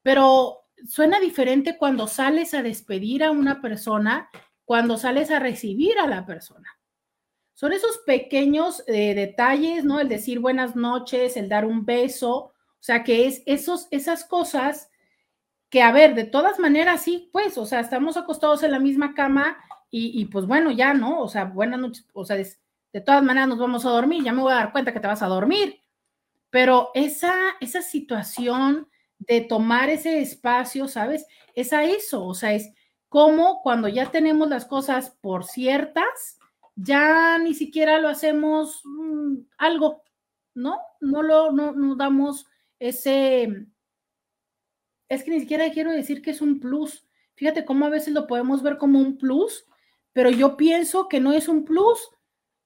Pero suena diferente cuando sales a despedir a una persona, cuando sales a recibir a la persona. Son esos pequeños eh, detalles, ¿no? El decir buenas noches, el dar un beso, o sea, que es esos, esas cosas que, a ver, de todas maneras, sí, pues, o sea, estamos acostados en la misma cama y, pues bueno, ya, ¿no? O sea, buenas noches, o sea, de todas maneras nos vamos a dormir, ya me voy a dar cuenta que te vas a dormir. Pero esa, esa situación de tomar ese espacio, ¿sabes? Es a eso, o sea, es como cuando ya tenemos las cosas por ciertas, ya ni siquiera lo hacemos mm, algo, ¿no? No lo, no, no damos ese, es que ni siquiera quiero decir que es un plus. Fíjate cómo a veces lo podemos ver como un plus, pero yo pienso que no es un plus,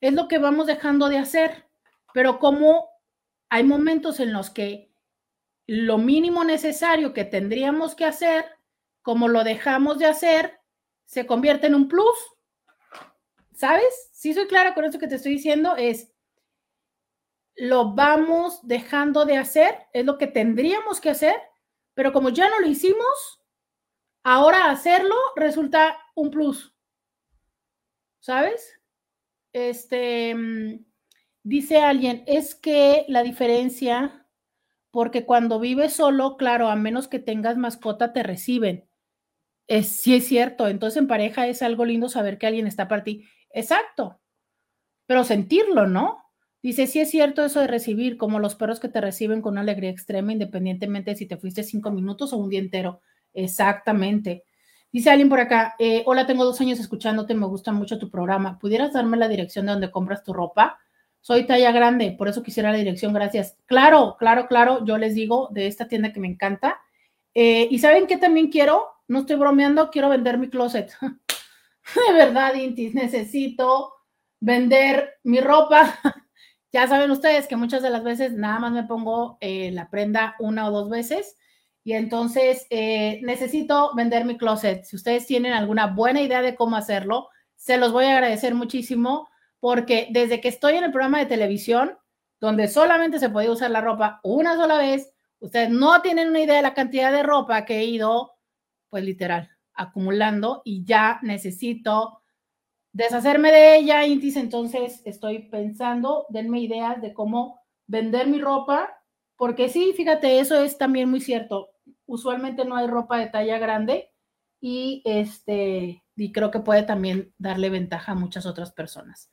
es lo que vamos dejando de hacer. Pero como hay momentos en los que lo mínimo necesario que tendríamos que hacer, como lo dejamos de hacer, se convierte en un plus. ¿Sabes? Si soy clara con esto que te estoy diciendo, es lo vamos dejando de hacer, es lo que tendríamos que hacer, pero como ya no lo hicimos, ahora hacerlo resulta un plus. ¿Sabes? Este, mm, dice alguien, es que la diferencia porque cuando vives solo, claro, a menos que tengas mascota, te reciben. Es, sí es cierto, entonces en pareja es algo lindo saber que alguien está para ti. Exacto, pero sentirlo, ¿no? Dice, sí es cierto eso de recibir, como los perros que te reciben con una alegría extrema, independientemente de si te fuiste cinco minutos o un día entero. Exactamente. Dice alguien por acá, eh, hola, tengo dos años escuchándote, me gusta mucho tu programa. ¿Pudieras darme la dirección de donde compras tu ropa? soy talla grande, por eso quisiera la dirección, gracias. Claro, claro, claro, yo les digo de esta tienda que me encanta. Eh, y saben qué también quiero, no estoy bromeando, quiero vender mi closet. de verdad, Intis, necesito vender mi ropa. ya saben ustedes que muchas de las veces nada más me pongo eh, la prenda una o dos veces. Y entonces eh, necesito vender mi closet. Si ustedes tienen alguna buena idea de cómo hacerlo, se los voy a agradecer muchísimo porque desde que estoy en el programa de televisión, donde solamente se podía usar la ropa una sola vez, ustedes no tienen una idea de la cantidad de ropa que he ido, pues literal, acumulando y ya necesito deshacerme de ella, Intis, entonces estoy pensando, denme ideas de cómo vender mi ropa, porque sí, fíjate, eso es también muy cierto. Usualmente no hay ropa de talla grande y este, y creo que puede también darle ventaja a muchas otras personas.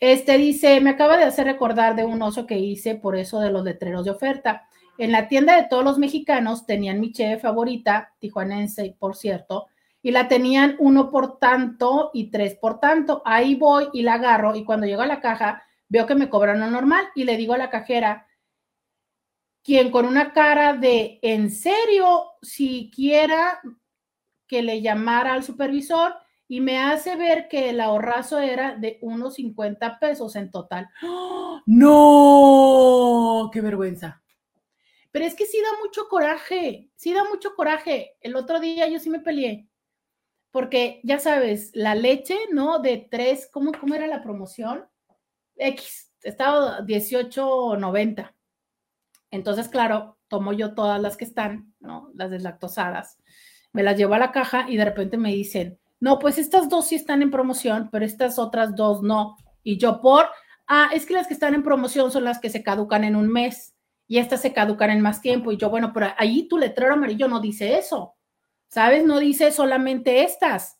Este dice, me acaba de hacer recordar de un oso que hice por eso de los letreros de oferta. En la tienda de todos los mexicanos tenían mi cheve favorita, tijuanense, por cierto, y la tenían uno por tanto y tres por tanto. Ahí voy y la agarro y cuando llego a la caja veo que me cobran lo normal y le digo a la cajera, quien con una cara de en serio, si quiera que le llamara al supervisor, y me hace ver que el ahorrazo era de unos 50 pesos en total. ¡No! ¡Qué vergüenza! Pero es que sí da mucho coraje, sí da mucho coraje. El otro día yo sí me peleé, porque ya sabes, la leche, ¿no? De tres, ¿cómo, cómo era la promoción? X, estaba 18.90. Entonces, claro, tomo yo todas las que están, ¿no? Las deslactosadas. Me las llevo a la caja y de repente me dicen, no, pues estas dos sí están en promoción, pero estas otras dos no. Y yo por, ah, es que las que están en promoción son las que se caducan en un mes y estas se caducan en más tiempo. Y yo, bueno, pero ahí tu letrero amarillo no dice eso, ¿sabes? No dice solamente estas.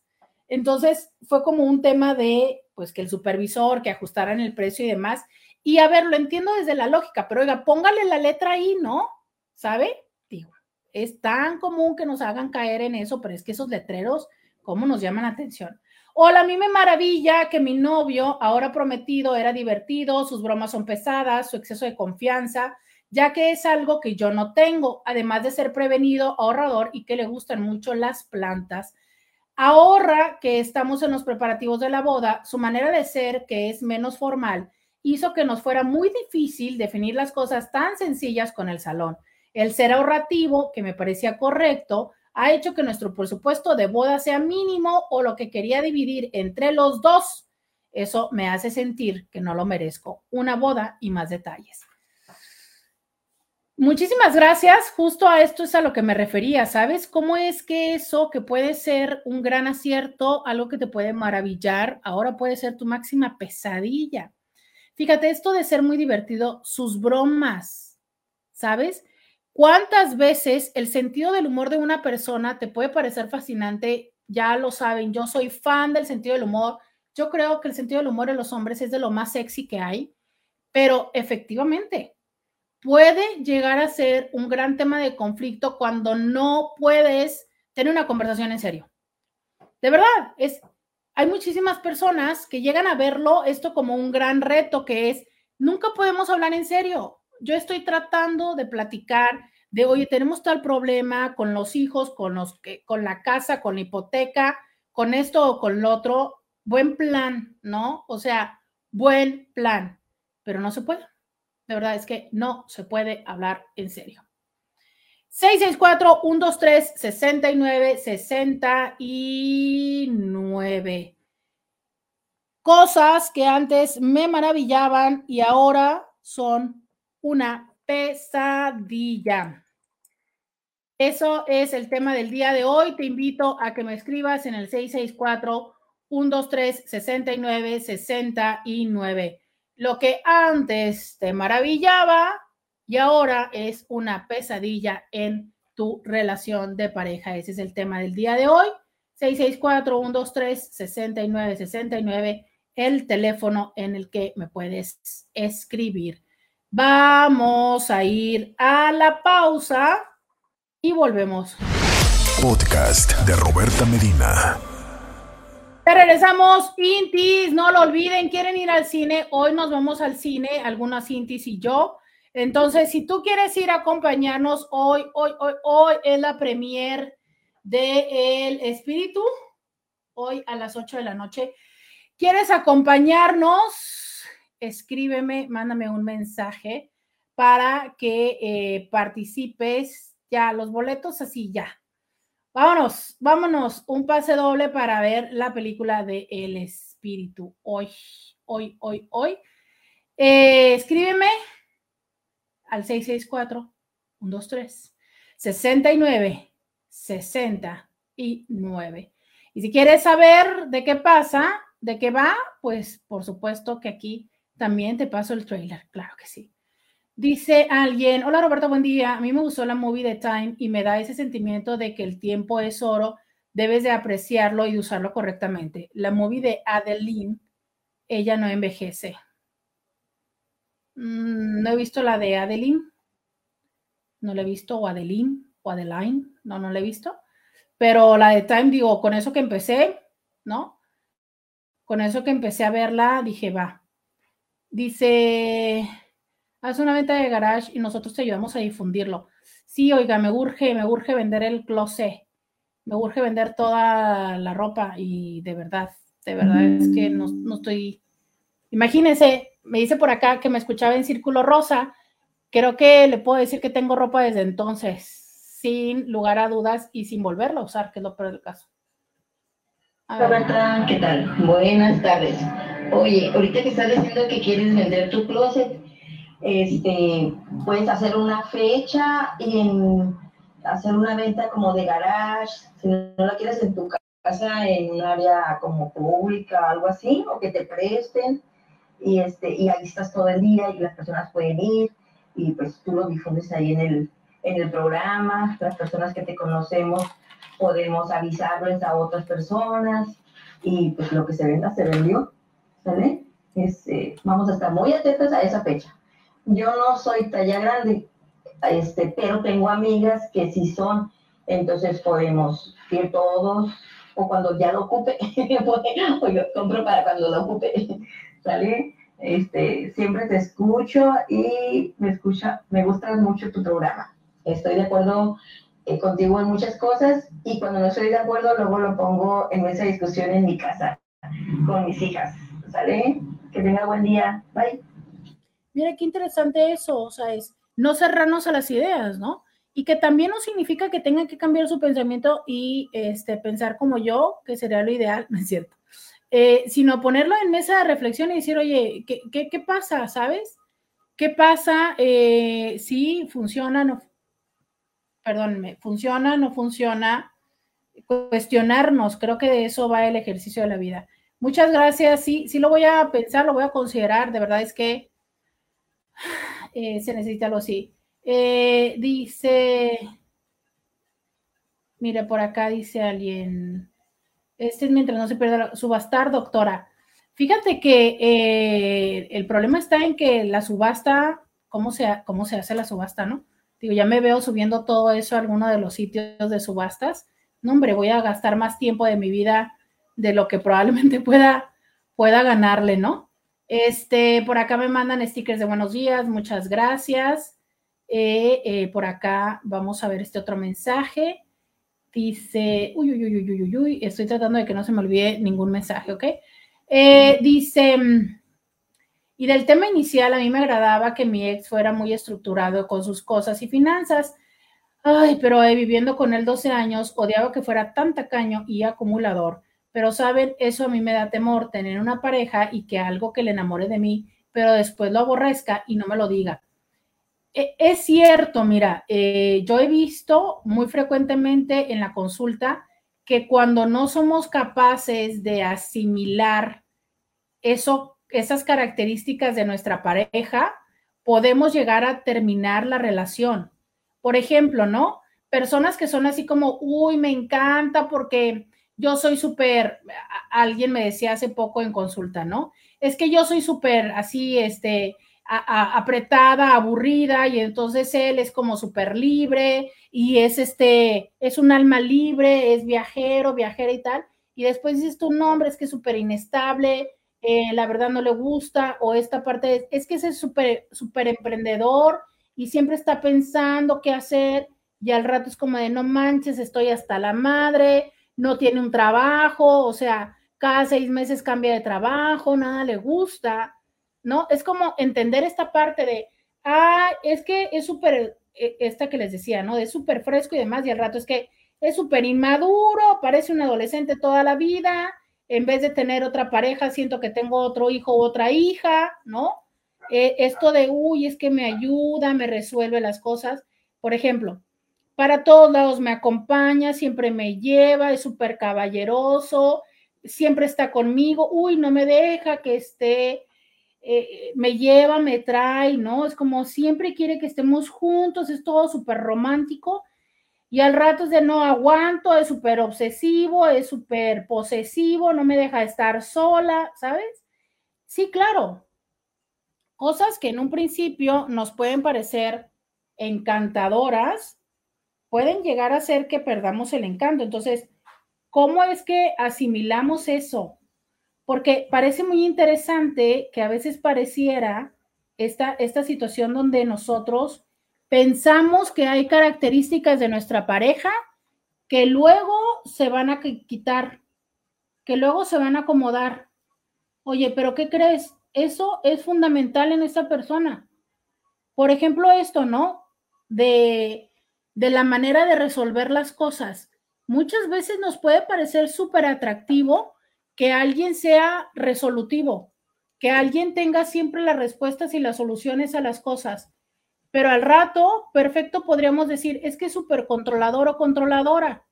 Entonces fue como un tema de, pues, que el supervisor, que ajustaran el precio y demás. Y a ver, lo entiendo desde la lógica, pero oiga, póngale la letra ahí, ¿no? ¿Sabe? Digo, es tan común que nos hagan caer en eso, pero es que esos letreros ¿Cómo nos llaman la atención? Hola, a mí me maravilla que mi novio, ahora prometido, era divertido, sus bromas son pesadas, su exceso de confianza, ya que es algo que yo no tengo, además de ser prevenido, ahorrador y que le gustan mucho las plantas. Ahora que estamos en los preparativos de la boda, su manera de ser, que es menos formal, hizo que nos fuera muy difícil definir las cosas tan sencillas con el salón. El ser ahorrativo, que me parecía correcto, ha hecho que nuestro presupuesto de boda sea mínimo o lo que quería dividir entre los dos. Eso me hace sentir que no lo merezco. Una boda y más detalles. Muchísimas gracias. Justo a esto es a lo que me refería. ¿Sabes cómo es que eso que puede ser un gran acierto, algo que te puede maravillar, ahora puede ser tu máxima pesadilla? Fíjate, esto de ser muy divertido, sus bromas, ¿sabes? ¿Cuántas veces el sentido del humor de una persona te puede parecer fascinante? Ya lo saben, yo soy fan del sentido del humor. Yo creo que el sentido del humor en los hombres es de lo más sexy que hay, pero efectivamente, puede llegar a ser un gran tema de conflicto cuando no puedes tener una conversación en serio. De verdad, es, hay muchísimas personas que llegan a verlo esto como un gran reto que es, nunca podemos hablar en serio. Yo estoy tratando de platicar de, oye, tenemos tal problema con los hijos, con, los, con la casa, con la hipoteca, con esto o con lo otro. Buen plan, ¿no? O sea, buen plan, pero no se puede. De verdad es que no se puede hablar en serio. 664-123-69-69. Cosas que antes me maravillaban y ahora son una pesadilla. Eso es el tema del día de hoy. Te invito a que me escribas en el 664-123-69-69 lo que antes te maravillaba y ahora es una pesadilla en tu relación de pareja. Ese es el tema del día de hoy. 664-123-6969, el teléfono en el que me puedes escribir. Vamos a ir a la pausa y volvemos. Podcast de Roberta Medina regresamos, Intis, no lo olviden, quieren ir al cine, hoy nos vamos al cine, algunas Intis y yo. Entonces, si tú quieres ir a acompañarnos hoy, hoy, hoy, hoy es la premier de El Espíritu, hoy a las 8 de la noche. ¿Quieres acompañarnos? Escríbeme, mándame un mensaje para que eh, participes. Ya, los boletos así, ya, Vámonos, vámonos, un pase doble para ver la película de El Espíritu. Hoy, hoy, hoy, hoy. Eh, escríbeme al 664-123. 69 69. Y si quieres saber de qué pasa, de qué va, pues por supuesto que aquí también te paso el trailer, claro que sí. Dice alguien, hola Roberto, buen día. A mí me gustó la movie de Time y me da ese sentimiento de que el tiempo es oro, debes de apreciarlo y usarlo correctamente. La movie de Adeline, ella no envejece. Mm, no he visto la de Adeline. No la he visto, o Adeline, o Adeline. No, no la he visto. Pero la de Time, digo, con eso que empecé, ¿no? Con eso que empecé a verla, dije, va. Dice haz una venta de garage y nosotros te ayudamos a difundirlo. Sí, oiga, me urge, me urge vender el closet, me urge vender toda la ropa y de verdad, de verdad es que no, no estoy... Imagínense, me dice por acá que me escuchaba en Círculo Rosa, creo que le puedo decir que tengo ropa desde entonces, sin lugar a dudas y sin volverla a usar, que es lo peor del caso. ¿qué tal? Buenas tardes. Oye, ahorita que estás diciendo que quieres vender tu closet, este, puedes hacer una fecha y en, hacer una venta como de garage, si no la quieres en tu casa, en un área como pública, algo así, o que te presten, y, este, y ahí estás todo el día y las personas pueden ir, y pues tú lo difundes ahí en el, programa, las personas que te conocemos podemos avisarles a otras personas, y pues lo que se venda se vendió. Este, vamos a estar muy atentos a esa fecha yo no soy talla grande, este, pero tengo amigas que sí son, entonces podemos ir todos, o cuando ya lo ocupe, o yo compro para cuando lo ocupe, ¿sale? Este, siempre te escucho y me escucha, me gusta mucho tu programa. Estoy de acuerdo eh, contigo en muchas cosas y cuando no estoy de acuerdo luego lo pongo en esa discusión en mi casa con mis hijas. ¿Sale? Que tenga buen día. Bye. Mira qué interesante eso, o sea, es no cerrarnos a las ideas, ¿no? Y que también no significa que tengan que cambiar su pensamiento y este, pensar como yo, que sería lo ideal, ¿no es cierto? Eh, sino ponerlo en mesa de reflexión y decir, oye, ¿qué, qué, qué pasa? ¿Sabes? ¿Qué pasa eh, si funciona, no, perdónenme, funciona, no funciona? Cuestionarnos, creo que de eso va el ejercicio de la vida. Muchas gracias, sí, sí lo voy a pensar, lo voy a considerar, de verdad es que eh, se necesita algo así. Eh, dice, mire, por acá dice alguien, este es mientras no se pierda subastar, doctora. Fíjate que eh, el problema está en que la subasta, ¿cómo se, ¿cómo se hace la subasta, no? Digo, ya me veo subiendo todo eso a alguno de los sitios de subastas. No, hombre, voy a gastar más tiempo de mi vida de lo que probablemente pueda, pueda ganarle, ¿no? Este, por acá me mandan stickers de buenos días, muchas gracias. Eh, eh, por acá vamos a ver este otro mensaje. Dice, uy, uy, uy, uy, uy, uy, estoy tratando de que no se me olvide ningún mensaje, ¿ok? Eh, dice, y del tema inicial, a mí me agradaba que mi ex fuera muy estructurado con sus cosas y finanzas. Ay, pero viviendo con él 12 años, odiaba que fuera tan tacaño y acumulador. Pero, ¿saben? Eso a mí me da temor, tener una pareja y que algo que le enamore de mí, pero después lo aborrezca y no me lo diga. E, es cierto, mira, eh, yo he visto muy frecuentemente en la consulta que cuando no somos capaces de asimilar eso, esas características de nuestra pareja, podemos llegar a terminar la relación. Por ejemplo, ¿no? Personas que son así como, uy, me encanta porque yo soy súper, alguien me decía hace poco en consulta, ¿no? Es que yo soy súper así, este, apretada, aburrida, y entonces él es como súper libre y es este, es un alma libre, es viajero, viajera y tal, y después dices tu nombre, es que es súper inestable, eh, la verdad no le gusta, o esta parte es, es que es súper, súper emprendedor y siempre está pensando qué hacer, y al rato es como de no manches, estoy hasta la madre, no tiene un trabajo, o sea, cada seis meses cambia de trabajo, nada le gusta, ¿no? Es como entender esta parte de, ah, es que es súper, e, esta que les decía, ¿no? De súper fresco y demás, y al rato es que es súper inmaduro, parece un adolescente toda la vida, en vez de tener otra pareja, siento que tengo otro hijo u otra hija, ¿no? Eh, esto de, uy, es que me ayuda, me resuelve las cosas. Por ejemplo, para todos lados me acompaña, siempre me lleva, es súper caballeroso, siempre está conmigo, uy, no me deja que esté eh, me lleva, me trae, ¿no? Es como siempre quiere que estemos juntos, es todo súper romántico. Y al rato es de no aguanto, es súper obsesivo, es súper posesivo, no me deja estar sola, ¿sabes? Sí, claro. Cosas que en un principio nos pueden parecer encantadoras, pueden llegar a ser que perdamos el encanto. Entonces, ¿cómo es que asimilamos eso? porque parece muy interesante que a veces pareciera esta, esta situación donde nosotros pensamos que hay características de nuestra pareja que luego se van a quitar, que luego se van a acomodar. Oye, pero ¿qué crees? Eso es fundamental en esta persona. Por ejemplo, esto, ¿no? De, de la manera de resolver las cosas. Muchas veces nos puede parecer súper atractivo que alguien sea resolutivo, que alguien tenga siempre las respuestas y las soluciones a las cosas. Pero al rato, perfecto, podríamos decir, es que es súper controlador o controladora,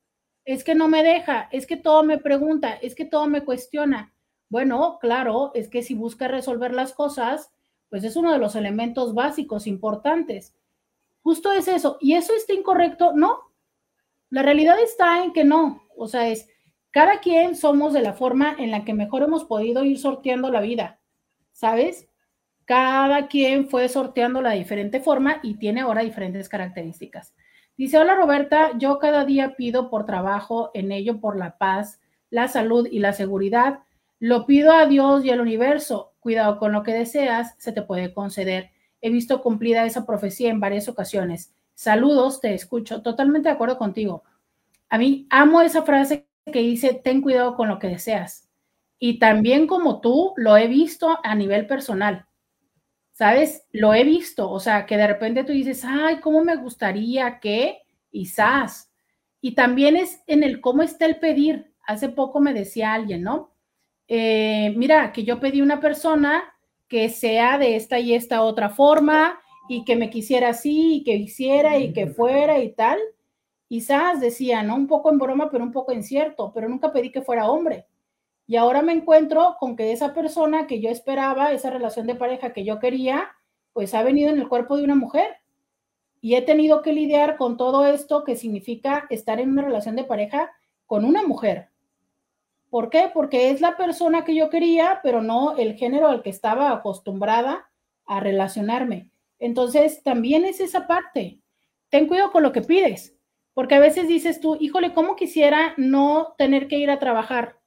es que no me deja, es que todo me pregunta, es que todo me cuestiona. Bueno, claro, es que si busca resolver las cosas, pues es uno de los elementos básicos importantes. Justo es eso. ¿Y eso está incorrecto? No. La realidad está en que no. O sea, es, cada quien somos de la forma en la que mejor hemos podido ir sorteando la vida, ¿sabes? Cada quien fue sorteando la diferente forma y tiene ahora diferentes características. Dice, hola Roberta, yo cada día pido por trabajo en ello por la paz, la salud y la seguridad. Lo pido a Dios y al universo. Cuidado con lo que deseas, se te puede conceder. He visto cumplida esa profecía en varias ocasiones. Saludos, te escucho. Totalmente de acuerdo contigo. A mí amo esa frase que dice, ten cuidado con lo que deseas. Y también como tú, lo he visto a nivel personal. ¿Sabes? Lo he visto. O sea, que de repente tú dices, ay, ¿cómo me gustaría que? Quizás. Y también es en el cómo está el pedir. Hace poco me decía alguien, ¿no? Eh, mira, que yo pedí una persona que sea de esta y esta otra forma y que me quisiera así y que hiciera y que fuera y tal. Quizás decía, ¿no? Un poco en broma, pero un poco en cierto, pero nunca pedí que fuera hombre. Y ahora me encuentro con que esa persona que yo esperaba, esa relación de pareja que yo quería, pues ha venido en el cuerpo de una mujer. Y he tenido que lidiar con todo esto que significa estar en una relación de pareja con una mujer. ¿Por qué? Porque es la persona que yo quería, pero no el género al que estaba acostumbrada a relacionarme. Entonces, también es esa parte. Ten cuidado con lo que pides, porque a veces dices tú, híjole, ¿cómo quisiera no tener que ir a trabajar?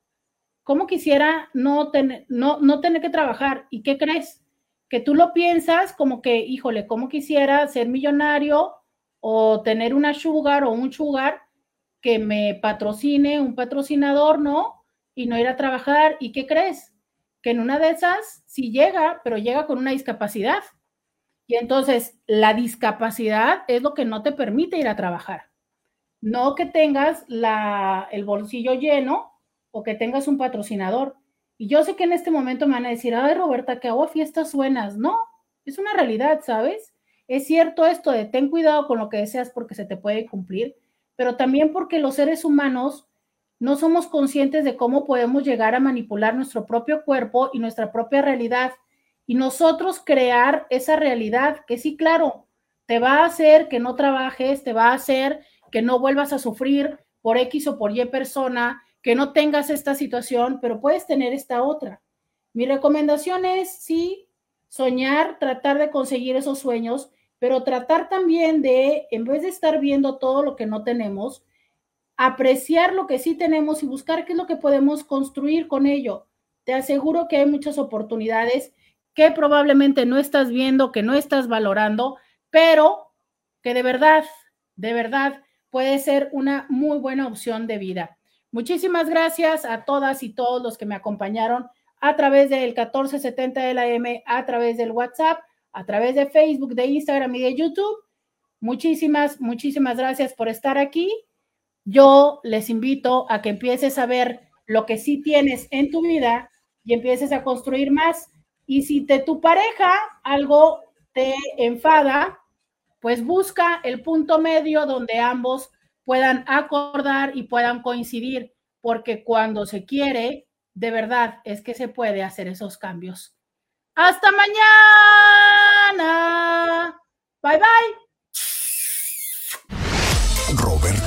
¿Cómo quisiera no, tener, no, no tener que trabajar? ¿Y qué crees? Que tú lo piensas como que, híjole, ¿cómo quisiera ser millonario o tener una sugar o un sugar que me patrocine, un patrocinador, ¿no? Y no ir a trabajar. ¿Y qué crees? Que en una de esas sí llega, pero llega con una discapacidad. Y entonces la discapacidad es lo que no te permite ir a trabajar. No que tengas la, el bolsillo lleno o que tengas un patrocinador. Y yo sé que en este momento me van a decir, ay Roberta, que hago fiestas buenas. No, es una realidad, ¿sabes? Es cierto esto de ten cuidado con lo que deseas porque se te puede cumplir, pero también porque los seres humanos no somos conscientes de cómo podemos llegar a manipular nuestro propio cuerpo y nuestra propia realidad y nosotros crear esa realidad que sí, claro, te va a hacer que no trabajes, te va a hacer que no vuelvas a sufrir por X o por Y persona, que no tengas esta situación, pero puedes tener esta otra. Mi recomendación es, sí, soñar, tratar de conseguir esos sueños, pero tratar también de, en vez de estar viendo todo lo que no tenemos, apreciar lo que sí tenemos y buscar qué es lo que podemos construir con ello. Te aseguro que hay muchas oportunidades que probablemente no estás viendo, que no estás valorando, pero que de verdad, de verdad puede ser una muy buena opción de vida. Muchísimas gracias a todas y todos los que me acompañaron a través del 1470 de la M, a través del WhatsApp, a través de Facebook, de Instagram y de YouTube. Muchísimas, muchísimas gracias por estar aquí yo les invito a que empieces a ver lo que sí tienes en tu vida y empieces a construir más. Y si de tu pareja algo te enfada, pues busca el punto medio donde ambos puedan acordar y puedan coincidir, porque cuando se quiere, de verdad es que se puede hacer esos cambios. Hasta mañana. Bye bye. Medina.